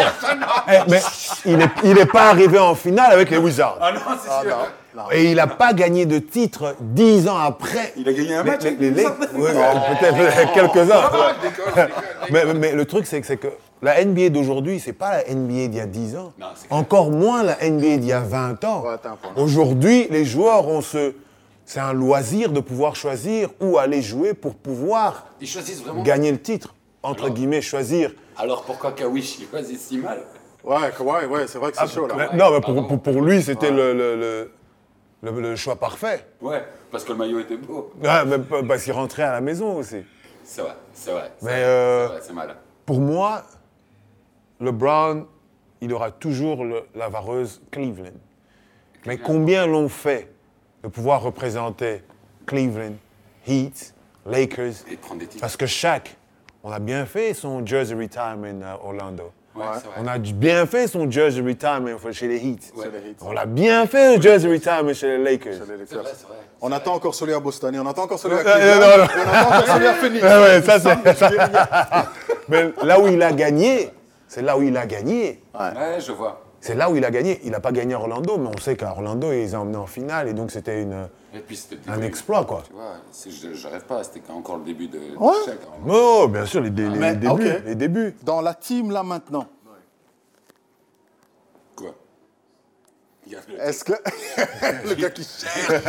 Eh, mais il n'est il est pas arrivé en finale avec les Wizards. Ah non, c'est Ah, sûr. non, non. Et il n'a pas gagné de titre dix ans après. Il a gagné un Les- match les- avec les- les les- Wizards. mais peut-être quelques-uns. Mais, le truc, c'est que, c'est que la NBA d'aujourd'hui, c'est pas la NBA d'il y a 10 ans. Non. Encore moins la NBA d'il y a 20 ans. Ouais. Aujourd'hui, les joueurs ont ce. C'est un loisir de pouvoir choisir où aller jouer pour pouvoir Ils choisissent vraiment. gagner le titre. Entre Alors guillemets, choisir. Alors pourquoi Kawish il choisit si mal Ouais, ouais, ouais, c'est vrai que c'est chaud, là. Mais- non, mais pour, pour- pour lui, c'était le, le- le- le- le choix parfait. Ouais, parce que le maillot était beau. Ouais, mais parce qu'il rentrait à la maison aussi. C'est vrai, c'est vrai. c'est Mais, vrai, euh, vrai, mal. Pour moi, LeBron, il aura toujours la vareuse Cleveland. Mais combien l'ont fait? De pouvoir représenter Cleveland, Heat, Lakers Et prendre des titres. Parce que chaque, on a bien fait son jersey retirement à Orlando. Ouais, c'est vrai. On a bien fait son jersey retirement chez les Heat. Ouais. On l'a bien fait le jersey retirement chez les Lakers. Les C'est Lakers. vrai, c'est vrai. On attend encore celui à Boston et on attend encore celui à Euh, Cleveland. euh, non, non. et on attend encore celui à Phoenix. Ouais, ouais, ça, c'est- Mais là où il a gagné, c'est là où il a gagné. Ouais, je vois. C'est là où il a gagné. Il n'a pas gagné à Orlando, mais on sait qu'à Orlando, ils les ont emmenés en finale. Et donc, c'était une- Et puis c'était un exploit, quoi. Tu vois, je, je rêve pas, c'était encore le début de, Ouais. Hein. Oh, bien sûr, les, dé- les Mais, débuts. Les débuts. Dans la team, là, maintenant, Quoi Il y a le- est-ce que... le gars qui cherche...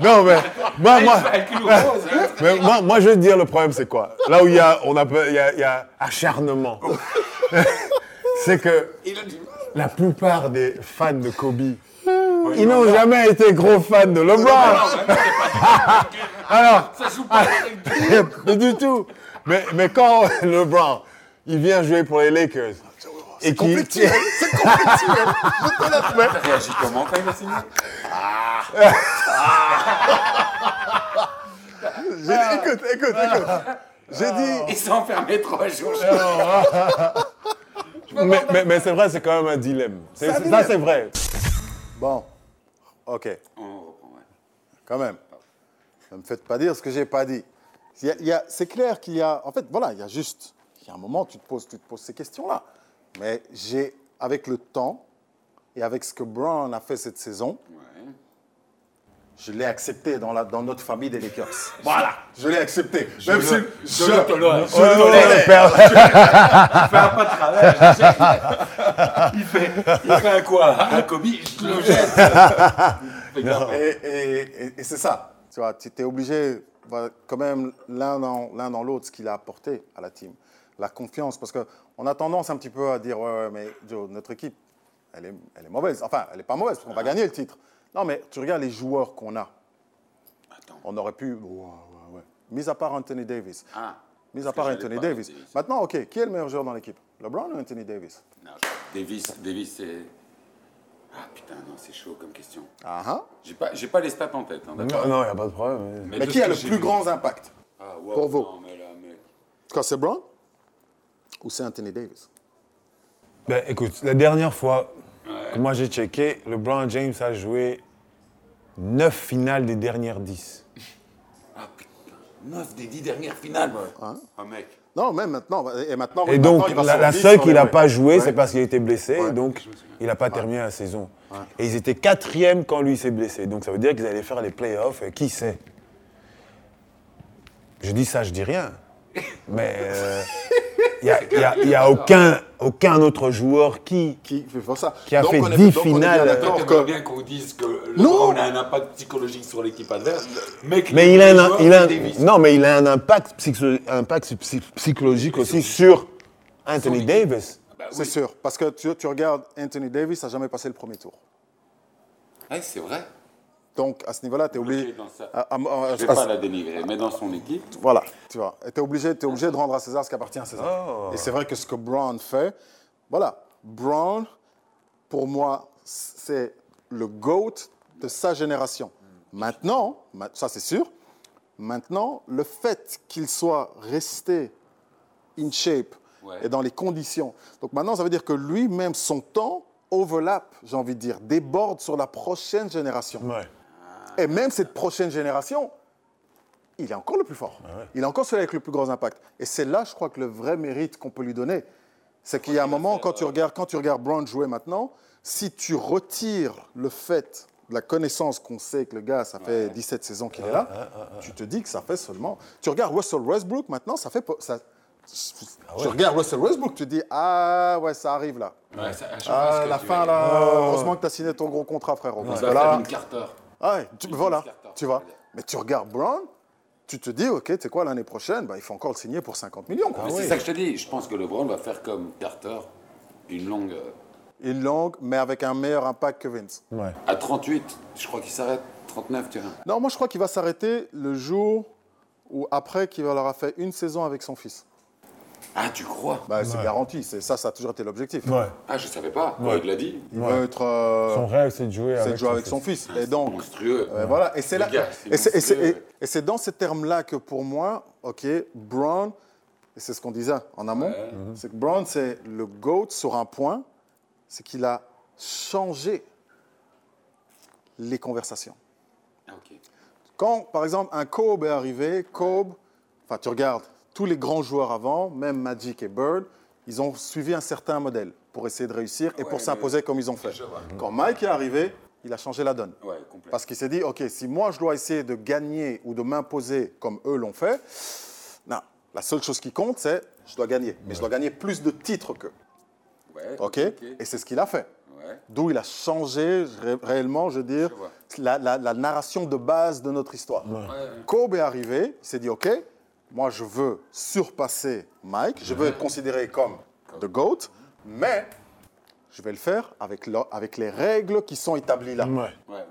Non, mais moi, moi, hein. mais moi, moi, je vais te dire le problème, c'est quoi Là où il y a, on il y a, il y a acharnement, c'est que la plupart des fans de Kobe, ils n'ont jamais été gros fans de LeBron. Alors, Ça joue pas avec pas du tout. Mais, mais quand LeBron, il vient jouer pour les Lakers, et qui, conflictuel, C'est. Je te l'admets. T'as réagi comment quand il a signé? J'ai dit, écoute, écoute, écoute. J'ai dit... Il s'est enfermé trois jours. mais, mais, mais c'est vrai, c'est quand même un dilemme. C'est- C'est un ça, c'est vrai. Bon, ok, On reprend, ouais. quand même. Ne me faites pas dire ce que j'ai pas dit. Il il c'est clair qu'il y a... En fait, voilà, il y a juste... Il y a un moment, tu te poses, tu te poses ces questions-là. Mais j'ai, avec le temps, et avec ce que Brown a fait cette saison, Ouais. je l'ai accepté dans, la, dans notre famille des Lakers. Voilà, je l'ai accepté. Même si... le je, tolère. je le tolère. Fais un pas de travers. je. Il fait, il fait un quoi? Un Kobe, je le jette. Et, et- et- et c'est ça. Tu vois, tu es obligé, bah, quand même, l'un dans l'un dans l'autre, ce qu'il a apporté à la team. La confiance. Parce qu'on a tendance un petit peu à dire Ouais, ouais, mais Joe, notre équipe, elle est, elle est mauvaise. Enfin, elle n'est pas mauvaise, parce qu'on va gagner le titre. Non, mais tu regardes les joueurs qu'on a. Attends. On aurait pu. ouais, ouais, ouais. Mis à part Anthony Davis. Ah. Mis à part Anthony. Davis. Maintenant, OK, qui est le meilleur joueur dans l'équipe? LeBron ou Anthony Davis? Non, Davis, Davis, c'est. Ah putain, non, c'est chaud comme question. Ah, ah. J'ai pas, j'ai pas les stats en tête, hein, d'accord Non, il n'y a pas de problème. Mais de qui a le plus vu- grand impact Ah, wow, pour vous Non, mais là, mec. Quand c'est Brown ou c'est Anthony Davis? Ben, écoute, la dernière fois que moi j'ai checké, LeBron James a joué 9 finales des dernières 10. Ah putain, 9 des 10 dernières finales. Hein? Ah mec. Non, même maintenant. Et maintenant, Et donc, maintenant, la, sur la 10 seule qu'il n'a pas joué, Ouais. c'est parce qu'il était blessé, Ouais. donc il n'a pas terminé la saison. Et ils étaient quatrième quand lui s'est blessé, donc ça veut dire qu'ils allaient faire les playoffs, et qui sait? Je dis ça, je dis rien. Mais euh, Il n'y a, a- a aucun, aucun autre joueur qui. Qui fait faire ça Qui a Donc, fait on est- 10 donc, on est bien finales. bien qu'on dise que Non. A un impact psychologique sur l'équipe adverse, mais, Mais il a, un, il a non, mais il a un impact, psycho- impact psy- psychologique aussi sur Anthony Davis. Bah oui. C'est sûr, parce que tu, tu regardes Anthony Davis, n'a jamais passé le premier tour. Ouais, c'est vrai. Donc, à ce niveau-là, tu es obligé. dans sa- à- à- à- Je vais à- pas la dénigrer, mais dans son équipe, Voilà, tu vois. Tu es obligé, t'es obligé de rendre à César ce qui appartient à César. Oh. Et c'est vrai que ce que Brown fait, voilà, Brown, pour moi, c'est le GOAT de sa génération. Maintenant, ma- ça c'est sûr, maintenant, le fait qu'il soit resté in shape Ouais. et dans les conditions. Donc maintenant, ça veut dire que lui-même, son temps overlap, j'ai envie de dire, déborde sur la prochaine génération. Ouais. Et même cette prochaine génération, il est encore le plus fort. Il est encore celui avec le plus gros impact. Et c'est là, je crois, que le vrai mérite qu'on peut lui donner. C'est qu'il y a un moment, quand tu regardes, quand tu regardes Brown jouer maintenant, si tu retires le fait de la connaissance qu'on sait que le gars, ça fait 17 saisons qu'il est là, tu te dis que ça fait seulement... Tu regardes Russell Westbrook maintenant, ça fait... Tu regardes Russell Westbrook, tu te dis, ah ouais, ça arrive là. ouais, ça, Ah, la fin là, heureusement que tu as signé ton gros contrat, frérot. Parce que là, Carter. Ah ouais, tu- voilà, tu vois. Mais tu regardes Brown, tu te dis, ok, tu sais quoi, l'année prochaine, bah, il faut encore le signer pour 50 millions. Mais c'est ça que je te dis. Je pense que LeBron va faire comme Carter, une longue. euh, Une longue, mais avec un meilleur impact que Vince. Ouais. À 38, je crois qu'il s'arrête. 39, tu vois. Non, moi je crois qu'il va s'arrêter le jour où après qu'il leur a fait une saison avec son fils. Ah, tu crois Bah, c'est garanti, c'est ça, ça a toujours été l'objectif. Ouais. Ah, je savais pas. Ouais, il l'a dit. Il veut être, euh, Son rêve, c'est de jouer c'est avec, de jouer avec son fils. Et donc, Monstrueux. Euh, voilà, et c'est là, Le gars, c'est et c'est- et c'est- monstrueux. et- et c'est dans ces termes-là que pour moi, ok, Brown, et c'est ce qu'on disait en amont, c'est que Brown c'est le goat sur un point, c'est qu'il a changé les conversations. Ah, ok. Quand, par exemple, un Kobe est arrivé, Kobe, enfin, tu regardes tous les grands joueurs avant, même Magic et Bird, ils ont suivi un certain modèle pour essayer de réussir et Ouais, pour s'imposer comme ils ont fait. Quand Mike est arrivé, il a changé la donne. Ouais. Parce qu'il s'est dit, OK, si moi je dois essayer de gagner ou de m'imposer comme eux l'ont fait, non, la seule chose qui compte, c'est je dois gagner. Mais je dois gagner plus de titres qu'eux. OK? Et c'est ce qu'il a fait. D'où il a changé ré- réellement, je veux dire, Je la, la- la narration de base de notre histoire. Kobe est arrivé, il s'est dit, OK, moi je veux surpasser Mike, je veux être considéré comme the GOAT, mais je vais le faire avec, le- avec les règles qui sont établies là. Ouais. Ouais, ouais.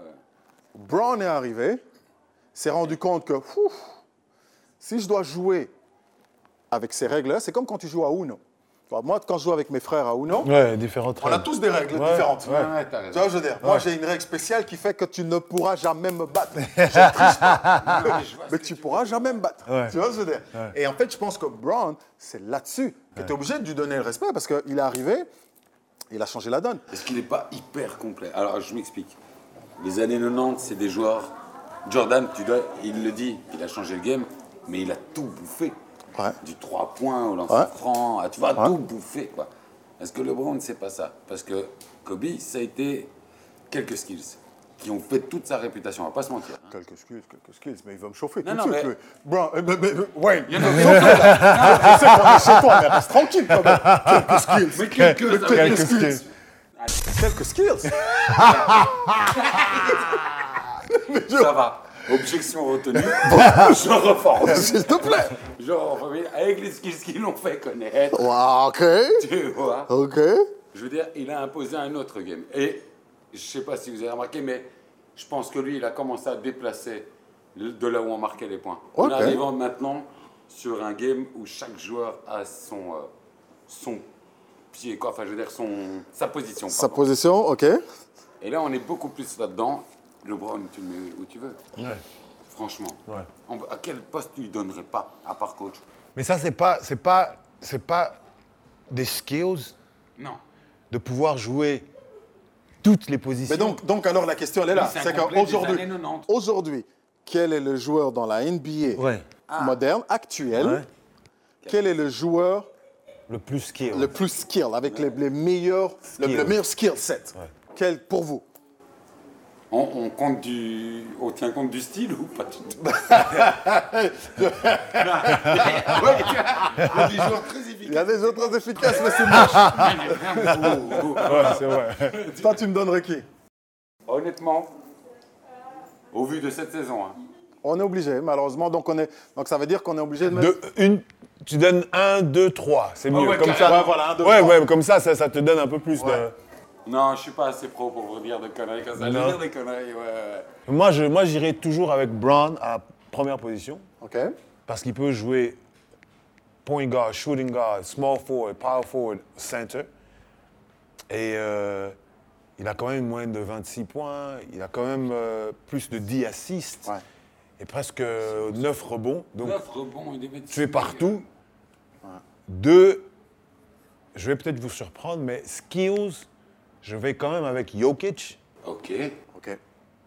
Brown est arrivé, s'est rendu compte que ouf, si je dois jouer avec ces règles-là, c'est comme quand tu joues à Uno. Moi, quand je joue avec mes frères à Uno, Ouais, différentes on a tous des règles Ouais, différentes. ouais. Tu vois, je veux dire, moi j'ai une règle spéciale qui fait que tu ne pourras jamais me battre. Je ne triche pas. Mais tu pourras jamais me battre. Ouais. Tu vois, je veux dire. Et en fait, je pense que Brown, c'est là-dessus que tu es obligé de lui donner le respect parce qu'il est arrivé, il a changé la donne. Est-ce qu'il n'est pas hyper complet? Alors, je m'explique. Les années 90, c'est des joueurs. Jordan, tu dois, il le dit, il a changé le game, mais il a tout bouffé. Ouais. Du 3 points au lancer Ouais. franc, à- tu vas Ouais. tout bouffer. Quoi. Est-ce que LeBron, c'est pas ça? Parce que Kobe, ça a été quelques skills qui ont fait toute sa réputation, on va pas se mentir. hein. Quelques skills, quelques skills, mais il va me chauffer Non, tout non, de suite. mais- lui. Brown, euh, mais- mais- Wayne, il va me chauffer là. Je sais qu'on est chez toi, mais reste tranquille quand même. Quelques skills. Mais quelques, Quelques skills. Quelques skills. Ça va. Objection retenue. je reforme. S'il te plaît. Je reforme. Avec les skills qu'ils l'ont fait connaître. Wow, ok. Tu vois Ok. Je veux dire, il a imposé un autre game. Et je sais pas si vous avez remarqué, mais je pense que lui, il a commencé à déplacer de là où on marquait les points. En Ok. arrivant maintenant sur un game où chaque joueur a son, euh, son pied, quoi. Enfin, je veux dire, son, sa position. Sa pardon. position, ok. Et là, on est beaucoup plus là-dedans. Le Brown, tu le mets où tu veux. Ouais. Franchement. Ouais. On- à quel poste tu lui donnerais pas, à part coach? Mais ça, c'est pas, c'est pas, c'est pas des skills Non. de pouvoir jouer toutes les positions. Mais donc, donc alors la question elle est là. Oui, c'est qu'aujourd'hui, années 90. aujourd'hui, quel est le joueur dans la NBA Ouais. moderne, actuelle Ouais. Quel est le joueur le plus skill. le plus skill, avec les, les meilleurs, le, Skill. le meilleur skill set? Quel pour vous? On, on compte du, on tient compte du style ou pas du tout? Ouais, Il y a des joueurs très Il y efficaces. a des autres très efficaces, mais c'est moche. Ouais, c'est vrai. Toi, tu me donnerais qui? Honnêtement, au vu de cette saison, hein, On est obligé, malheureusement. Donc, on est... donc ça veut dire qu'on est obligé de mettre. De, une, tu donnes 1, 2, 3. C'est mieux. ouais, comme ça. Ouais, voilà, un, deux, ouais, ouais, comme ça, ça, ça te donne un peu plus Ouais. Non, je suis pas assez pro pour vous dire de conneries comme ça. Non. dire des conneries, ouais. Moi, je, moi, j'irais toujours avec Brown à première position. OK. Parce qu'il peut jouer point guard, shooting guard, small forward, power forward, center. Et euh, il a quand même moins de 26 points. Il a quand même euh, plus de 10 assists. Ouais. Et presque euh, 9 rebonds. Donc, Neuf rebonds et des bêtises. tu es partout. Deux, je vais peut-être vous surprendre, mais skills, je vais quand même avec Jokic. Ok. OK.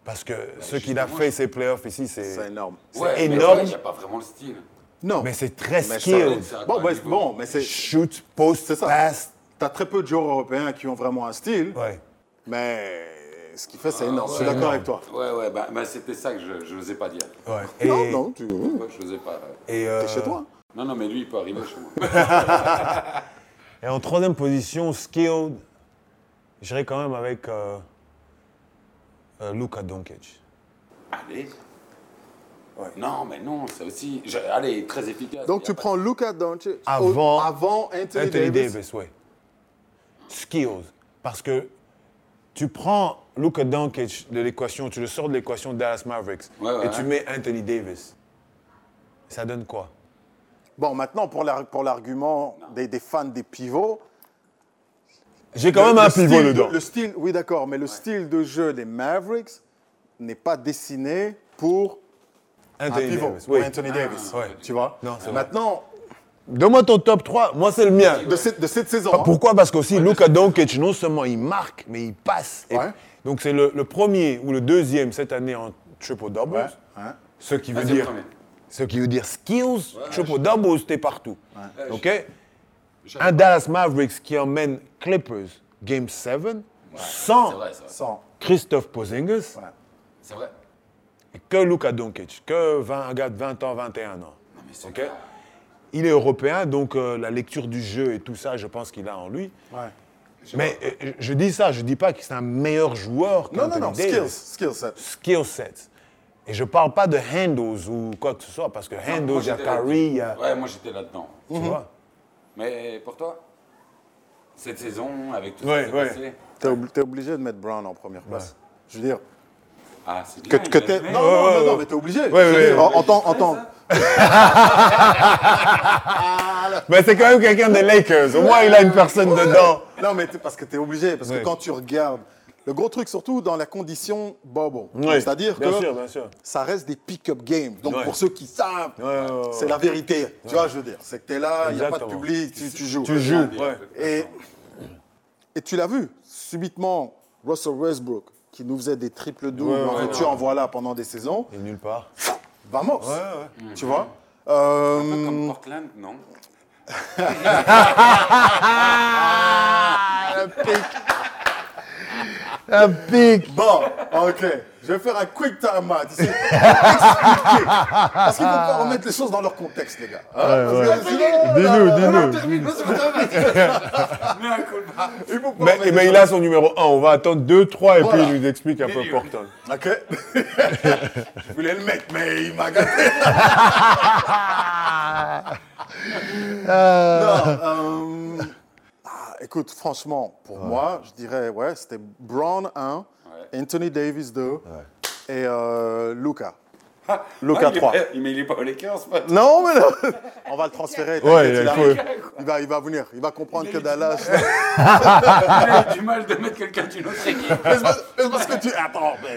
Parce que ce qu'il a fait ces playoffs ici, c'est C'est énorme. c'est Ouais, énorme. Il n'y a pas vraiment le style. Non. Mais c'est très Mais skills. ça- Bon, mais, bon, mais c'est. Shoot, post, C'est ça. pass. T'as très peu de joueurs européens qui ont vraiment un style, Ouais. mais ce qu'il fait, c'est énorme. je suis d'accord avec toi. Ouais, ouais, bah, bah, c'était ça que je n'osais pas dire. Ouais. Et, Non, non, tu Ouais, je n'osais pas. euh. Et, euh, es chez toi. Non, non, mais lui, il peut arriver chez moi. et en troisième position, skilled, j'irai quand même avec euh, euh, Luka Doncic. Allez. Non, mais non, c'est aussi. je- Allez, très efficace. Donc tu prends Luka Doncic Avant- au- avant Anthony, Anthony Davis. Davis, oui. Skills. Parce que tu prends Luka Doncic de l'équation, tu le sors de l'équation Dallas Mavericks Ouais, ouais, et tu mets Anthony Davis. Ça donne quoi? Bon, maintenant, pour la- pour l'argument des, des fans des pivots. J'ai quand le- même un pivot dedans. le style, oui, d'accord, mais le style de jeu des Mavericks n'est pas dessiné pour un Anthony pivot, Davis. pour Oui. Anthony Davis. ouais. Tu vois Non, c'est vrai. Maintenant, Donne-moi ton top 3. Moi, c'est le mien. de cette, de cette saison. Ah, hein, Pourquoi Parce qu'aussi, Luka Doncic, non seulement il marque, mais il passe. Et- Ouais. donc, c'est le, le premier ou le deuxième cette année en triple-double. Ouais, ouais. Ce qui Ah, veut dire, ce qui veut dire skills, triple-double, t'es partout. OK? Un Dallas Mavericks qui emmène Clippers Game 7 sans vrai. Sans. Christophe Porzingis C'est vrai. et que Luka Doncic, que 20, un gars de 20 ans, 21 ans. Non, mais c'est OK? clair. Il est européen, donc euh, la lecture du jeu et tout ça, je pense qu'il a en lui. Ouais. Mais euh, je dis ça, je dis pas que c'est un meilleur joueur Non, non, non, skills, skill set. Skill set. Et je parle pas de handles ou quoi que ce soit, parce que handles, il y a Curry, il y a... là-dedans. Ouais, moi j'étais là-dedans. Tu vois? Mais pour toi, cette saison, avec tout Ouais, ce qui s'est ouais. passé, T'es obli- t'es obligé de mettre Brown en première place. Je veux dire, ah, c'est que, bien. que t'es. joué. Non, non, non, non, mais t'es obligé. Ouais, Je veux ouais, dire, en, tant- Mais c'est quand même quelqu'un des Lakers. Au moins, il a une personne dedans. Non, mais t'es- parce que tu es obligé. Parce Ouais. que quand tu regardes, le gros truc, surtout dans la condition bubble, Ouais, c'est-à-dire que sûr, bien sûr. ça reste des pick-up games. Donc, Ouais. pour ceux qui savent, Ouais, ouais, ouais, c'est la vérité. Tu vois, je veux dire, c'est que tu es là, il n'y a pas de public, tu, tu joues. Tu joues. Et, et tu l'as vu, subitement, Russell Westbrook, qui nous faisait des triples doubles, Ouais, en ouais, veux-tu, en voilà pendant des saisons, Et nulle part. vamos. Ouais, ouais. Tu vois Euh, Un peu comme Portland, non Un pic. Bon, ok. Je vais faire un quick time out ici. Expliquer. Parce qu'il ne faut pas remettre les choses dans leur contexte, les gars. Hein Dis-nous, euh, dis-nous. Mais. Il faut pas Mais, remettre mais les il a son numéro 1. On va attendre 2, 3 et Voilà. puis il nous explique un peu. Portland. Ok. Je voulais le mettre, mais il m'a gâté. non, euh, écoute, franchement, pour moi, je dirais, ouais, c'était Brown 1, Anthony Davis 2 et euh, Luca. Luca Ah, il est 3. pas- Mais il est pas aux Lakers, Non, mais non. On va le transférer. Ouais, il, il arrive. il va, il va venir. Il va comprendre que Dallas. Il a du mal de mettre quelqu'un d'une autre équipe. Mais c'est parce- que tu. Attends, mais.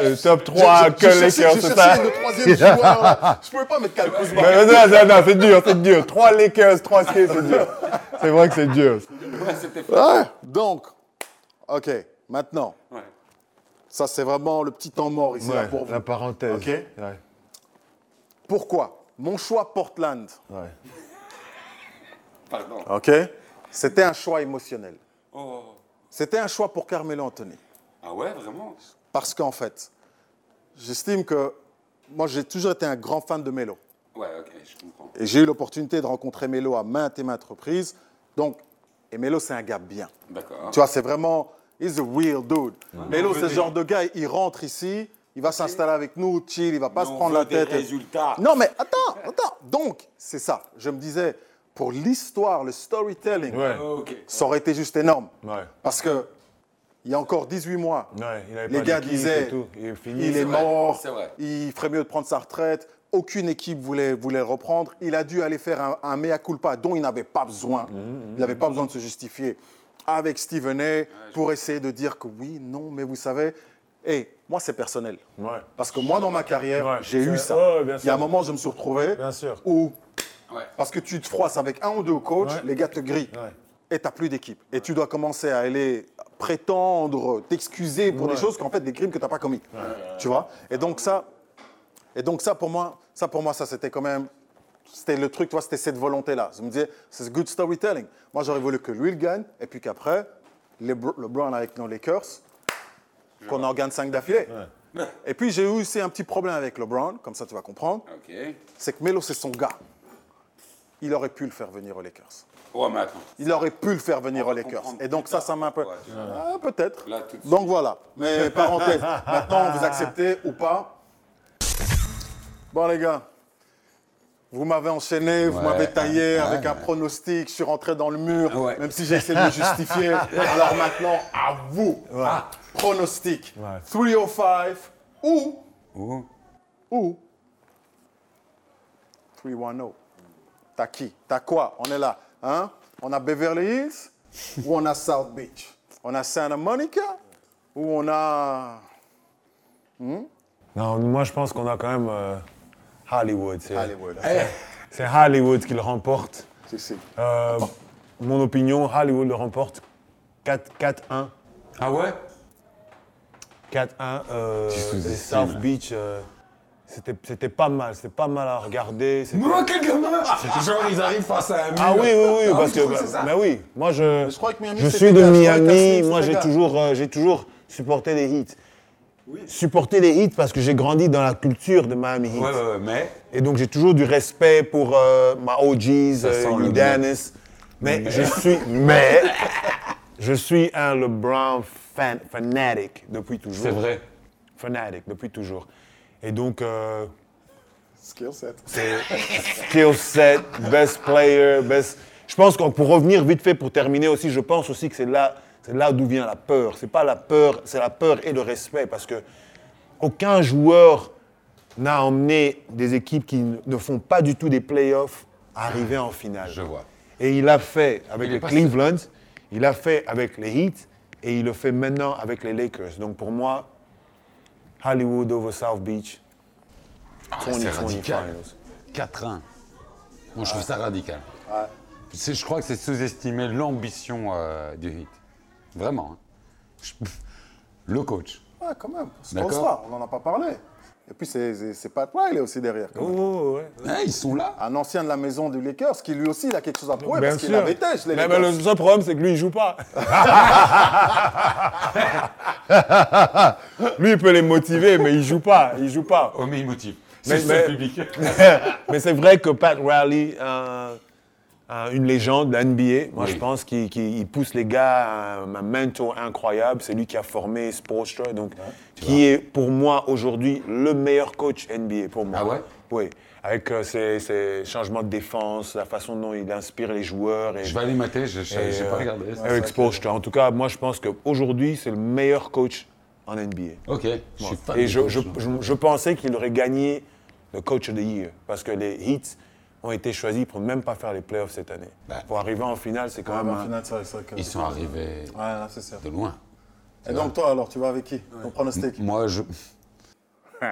Euh, top 3, que Lakers, c'est ça le troisième joueur. là. Je pouvais pas mettre Cal Kuzma. Non, non, non, c'est dur, c'est dur. 3 Lakers, 3 skis, c'est dur. C'est vrai que c'est dur. Ouais, c'était fou. Ouais. Donc, ok, maintenant, Ouais. ça c'est vraiment le petit temps mort ici là, pour vous. la parenthèse. Ok. Pourquoi? Mon choix Portland, ouais. Pardon. ok, c'était un choix émotionnel. Oh. C'était un choix pour Carmelo Anthony. Ah ouais, vraiment? Parce qu'en fait, j'estime que moi, j'ai toujours été un grand fan de Melo. Ouais, ok, je comprends. Et j'ai eu l'opportunité de rencontrer Melo à maintes et maintes reprises. Donc, et Melo, c'est un gars bien. D'accord. Tu vois, c'est vraiment, he's a real dude. Melo, c'est ce genre de gars, il rentre ici, il va s'installer avec nous, chill, il va pas Mais se on prendre veut la des tête. et- résultats. Non, mais attends, attends. Donc, c'est ça. Je me disais, pour l'histoire, le storytelling, Ouais. Ça aurait été juste énorme. Ouais. Parce que, il y a encore 18 mois, Ouais, il avait les pas gars disaient. Il est fini. il est vrai, mort, il ferait mieux de prendre sa retraite. Aucune équipe voulait, voulait le reprendre. Il a dû aller faire un, un mea culpa dont il n'avait pas besoin. Mmh, Il n'avait pas besoin de se justifier avec Stephen A. pour essayer de dire que oui, non, mais vous savez. Et moi, c'est personnel. Ouais. Parce que moi, dans ma carrière, Ouais. j'ai eu ça. Il y a un moment, je me suis retrouvé Bien sûr. où, Ouais. parce que tu te froisses avec un ou deux coachs, les gars te grillent. Et tu n'as plus d'équipe. Et tu dois commencer à aller prétendre, t'excuser pour des choses qu'en fait, des crimes que tu n'as pas commis. Tu vois? Et donc ça, et donc ça pour moi, ça pour moi, ça c'était quand même, c'était le truc, tu vois, c'était cette volonté-là. Je me disais, c'est good storytelling. Moi, j'aurais voulu que lui il gagne, et puis qu'après, LeBron avec nos Lakers, qu'on en gagne 5 d'affilée. Et puis j'ai eu aussi un petit problème avec LeBron, comme ça tu vas comprendre, c'est que Melo c'est son gars. Il aurait pu le faire venir aux Lakers. Ouais, mais attends. Il aurait pu le faire venir aux Lakers. Et donc ça, ça m'a un peu... Ah, Peut-être. Donc voilà. Mais parenthèse, maintenant vous acceptez ou pas Bon les gars, vous m'avez enchaîné, vous Ouais. m'avez taillé avec un pronostic, je suis rentré dans le mur, Ouais. même si j'ai essayé de me justifier. Alors maintenant, à vous. Ah, pronostic. Ouais. 305 ou... Ouh. Ou 310. T'as qui? T'as quoi? On est là. Hein? On a Beverly Hills ou on a South Beach? On a Santa Monica ou on a. Non, moi je pense qu'on a quand même euh, Hollywood. C'est Hollywood. c'est Hollywood qui le remporte. Si, si. Euh, mon opinion, Hollywood le remporte 4 4-1. Ah ouais? 4-1. Euh. South Beach, euh, c'était c'était pas mal. C'était pas mal à regarder. Moi, quel gamin Genre, ils arrivent face à un mur. Ah oui, oui, oui, Ah parce que, mais oui, moi je, je crois que Miami, je c'était suis de Miami, moi j'ai toujours, euh, j'ai toujours supporté les hits. Supporté les hits parce que j'ai grandi dans la culture de Miami Heat. Ouais, ouais, ouais, mais. Et donc j'ai toujours du respect pour euh, ma OGs, euh, Udonis. Mais je suis, mais je suis un LeBron fan, fanatic depuis toujours. C'est vrai. Fanatic depuis toujours. Et donc euh, Skill set. skill set, best player, best. Je pense que pour revenir vite fait pour terminer aussi, je pense aussi que c'est là, c'est là d'où vient la peur. C'est pas la peur, c'est la peur et le respect parce que aucun joueur n'a emmené des équipes qui ne font pas du tout des playoffs à arriver en finale. Je vois. Et il l'a fait avec les Cleveland, il l'a fait avec les Heat et il le fait maintenant avec les Lakers. Donc pour moi, Hollywood over South Beach. Ah, c'est 20, radical. finals. 4-1. Moi, je trouve ça radical. Je crois que c'est sous-estimer l'ambition euh, du hit. Vraiment. hein. Je- Le coach. Ouais, quand même. D'accord. Sponsor, on n'en a pas parlé. Et puis c'est- Pat Riley aussi derrière. quand Oh, même. oh, ouais. Hein, ils sont là. Un ancien de la maison du Lakers qui lui aussi il a quelque chose à prouver Bien parce qu'il sûr. avait têche les mais, Lakers. mais le seul problème, c'est que lui, il joue pas. lui, il peut les motiver, mais il joue pas. Il joue pas. Oh, mais ils motivent. Mais- C'est le seul mais- public. mais c'est vrai que Pat Riley, euh, une légende de la NBA, moi Oui. je pense qu'il qu'il- il pousse les gars à un, mentor incroyable. C'est lui qui a formé Spoelstra, donc qui est pour moi aujourd'hui le meilleur coach NBA pour moi. Ah ouais? Oui, avec euh, ses, ses changements de défense, la façon dont il inspire les joueurs. Et, Je vais aller mater, je n'ai pas euh, regardé. Avec Spoelstra. En tout cas, moi je pense qu'aujourd'hui c'est le meilleur coach en NBA. Ok, je suis fan. Et je, coach, je- donc. je- je pensais qu'il aurait gagné le Coach of the Year parce que les Heats ont été choisis pour ne même pas faire les playoffs cette année. Bah. Pour arriver en finale, c'est quand Ouais, même. en un- finale, c'est vrai que- Ils sont arrivés Ouais, là, c'est sûr. de loin. Et donc toi alors, tu vas avec qui Ton pronostic Moi, je.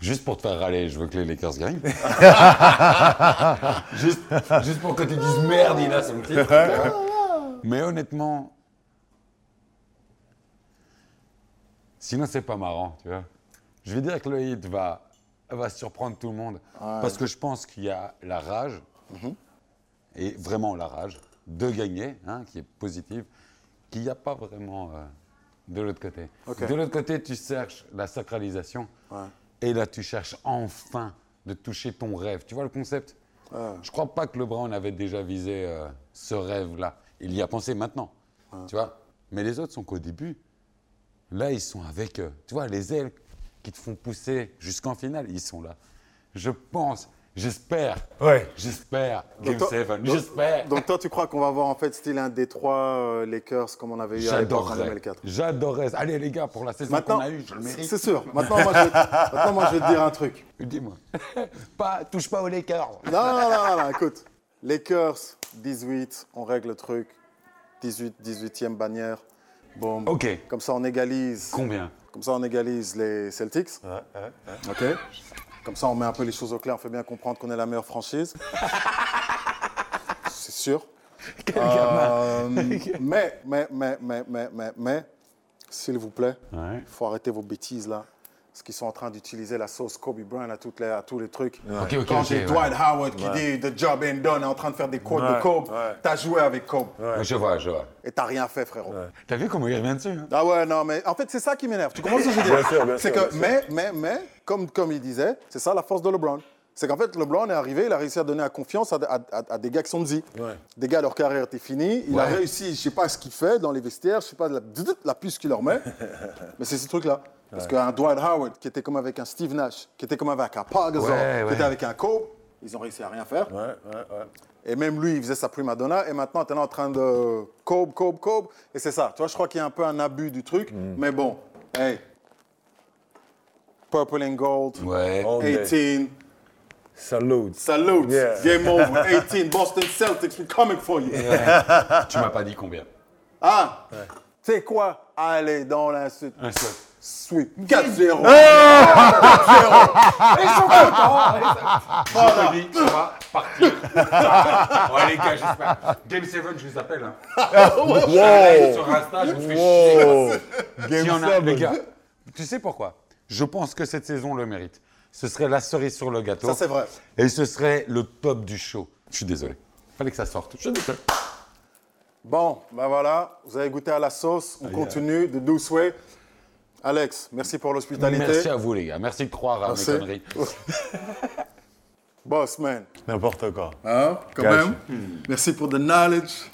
Juste pour te faire râler, je veux que les Lakers gagnent. juste, juste pour que tu dises merde, il a son titre. Mais honnêtement, sinon c'est pas marrant, tu vois. Je vais dire que le hit va, va surprendre tout le monde. Parce que je pense qu'il y a la rage, et vraiment la rage, de gagner, hein, qui est positive, qu'il n'y a pas vraiment euh, de l'autre côté. De l'autre côté, tu cherches la sacralisation. Ouais. Et là, tu cherches enfin de toucher ton rêve. Tu vois le concept? Je crois pas que LeBron avait déjà visé euh, ce rêve-là. Il y a pensé maintenant. Tu vois? Mais les autres sont qu'au début. Là, ils sont avec, euh, tu vois, les ailes qui te font pousser jusqu'en finale. Ils sont là. Je pense, j'espère, Ouais. j'espère, Game toi- 7, donc- j'espère. Donc toi, tu crois qu'on va avoir en fait style un Détroit euh, Lakers comme on avait eu à l'époque en J'adorerais. 2004 J'adorerais. Allez, les gars, pour la saison Maintenant, qu'on a eue, je le mérite. c'est sûr. Maintenant moi, je vais, maintenant, moi, je vais te dire un truc. Dis-moi. pas, touche pas aux Lakers. Non, non, non, non, non, écoute. Lakers, 18, on règle le truc. 18, 18e bannière. Bon. Ok. Comme ça, on égalise. Combien? Comme ça, on égalise les Celtics. OK. Comme ça, on met un peu les choses au clair. On fait bien comprendre qu'on est la meilleure franchise. C'est sûr. Euh, mais, mais, mais, mais, mais, mais, mais, s'il vous plaît, il Ouais. faut arrêter vos bêtises là. Parce qu'ils sont en train d'utiliser la sauce Kobe Bryant à, toutes les, à tous les trucs. Ok, ok, Quand ok, j'ai ouais. Dwight Howard qui dit The job ain't done, est en train de faire des quotes de Ouais, Kobe, ouais. t'as joué avec Kobe. Ouais, Je vois, je vois. Et t'as rien fait, frérot. T'as vu comment il revient dessus hein? Ah ouais, non, mais en fait, c'est ça qui m'énerve. Tu comprends ce que je veux Bien dire sûr, bien C'est sûr, que, mais, mais, mais, comme, comme il disait, c'est ça la force de LeBron. C'est qu'en fait, LeBron est arrivé, il a réussi à donner la confiance à, à- à- à des gars qui sont dit. Ouais. Des gars, leur carrière était finie. Il a Ouais. réussi, je sais pas ce qu'il fait dans les vestiaires, je sais pas la, la puce qu'il leur met. mais c'est ce truc-là. Parce qu'un Dwight Howard, qui était comme avec un Steve Nash, qui était comme avec un Paul Gasol, Ouais, qui ouais. était avec un Kobe, ils ont réussi à rien faire. Ouais, ouais, ouais. Et même lui, il faisait sa prima donna. Et maintenant, tu es là en train de Kobe, Kobe, Kobe. Et c'est ça. Tu vois, je crois qu'il y a un peu un abus du truc. Mais bon, hey. Purple and Gold. Ouais. All day. 18. Salute. Salute. Yeah. Game over. 18. Boston Celtics, we're coming for you. Tu m'as pas dit combien. Ah, c'est quoi? Allez, dans l'insulte. Seul. Sweep. 4-0. Vendredi, on va partir. ouais, les gars, j'espère. Game 7, je vous appelle. Hein. Wow. Sur Insta, je me fais chier. Wow. Y en a, seven. les gars, tu sais pourquoi? Je pense que cette saison le mérite. Ce serait la cerise sur le gâteau. Ça, c'est vrai. Et ce serait le top du show. Je suis désolé. Fallait que ça sorte. Je suis désolé. Bon, ben voilà. Vous avez goûté à la sauce. On continue de douce way. Alex, merci pour l'hospitalité. Merci à vous, les gars. Merci de croire à Merci. mes conneries. Boss, man. N'importe quoi. Hein, quand même. Merci pour the knowledge.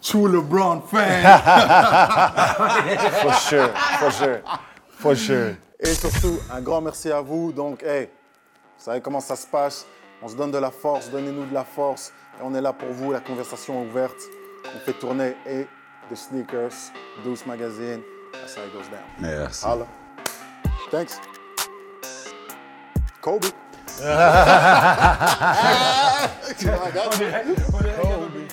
True LeBron fan. For sure, for sure, for sure. Et surtout, un grand merci à vous. Donc, hey, vous savez comment ça se passe. On se donne de la force, donnez-nous de la force. Et on est là pour vous, la conversation est ouverte. On fait tourner et The Sneakers, Deuce Magazine. That's how it goes down. Merci. Holla. Thanks. Kobe. On dirait- on dirait-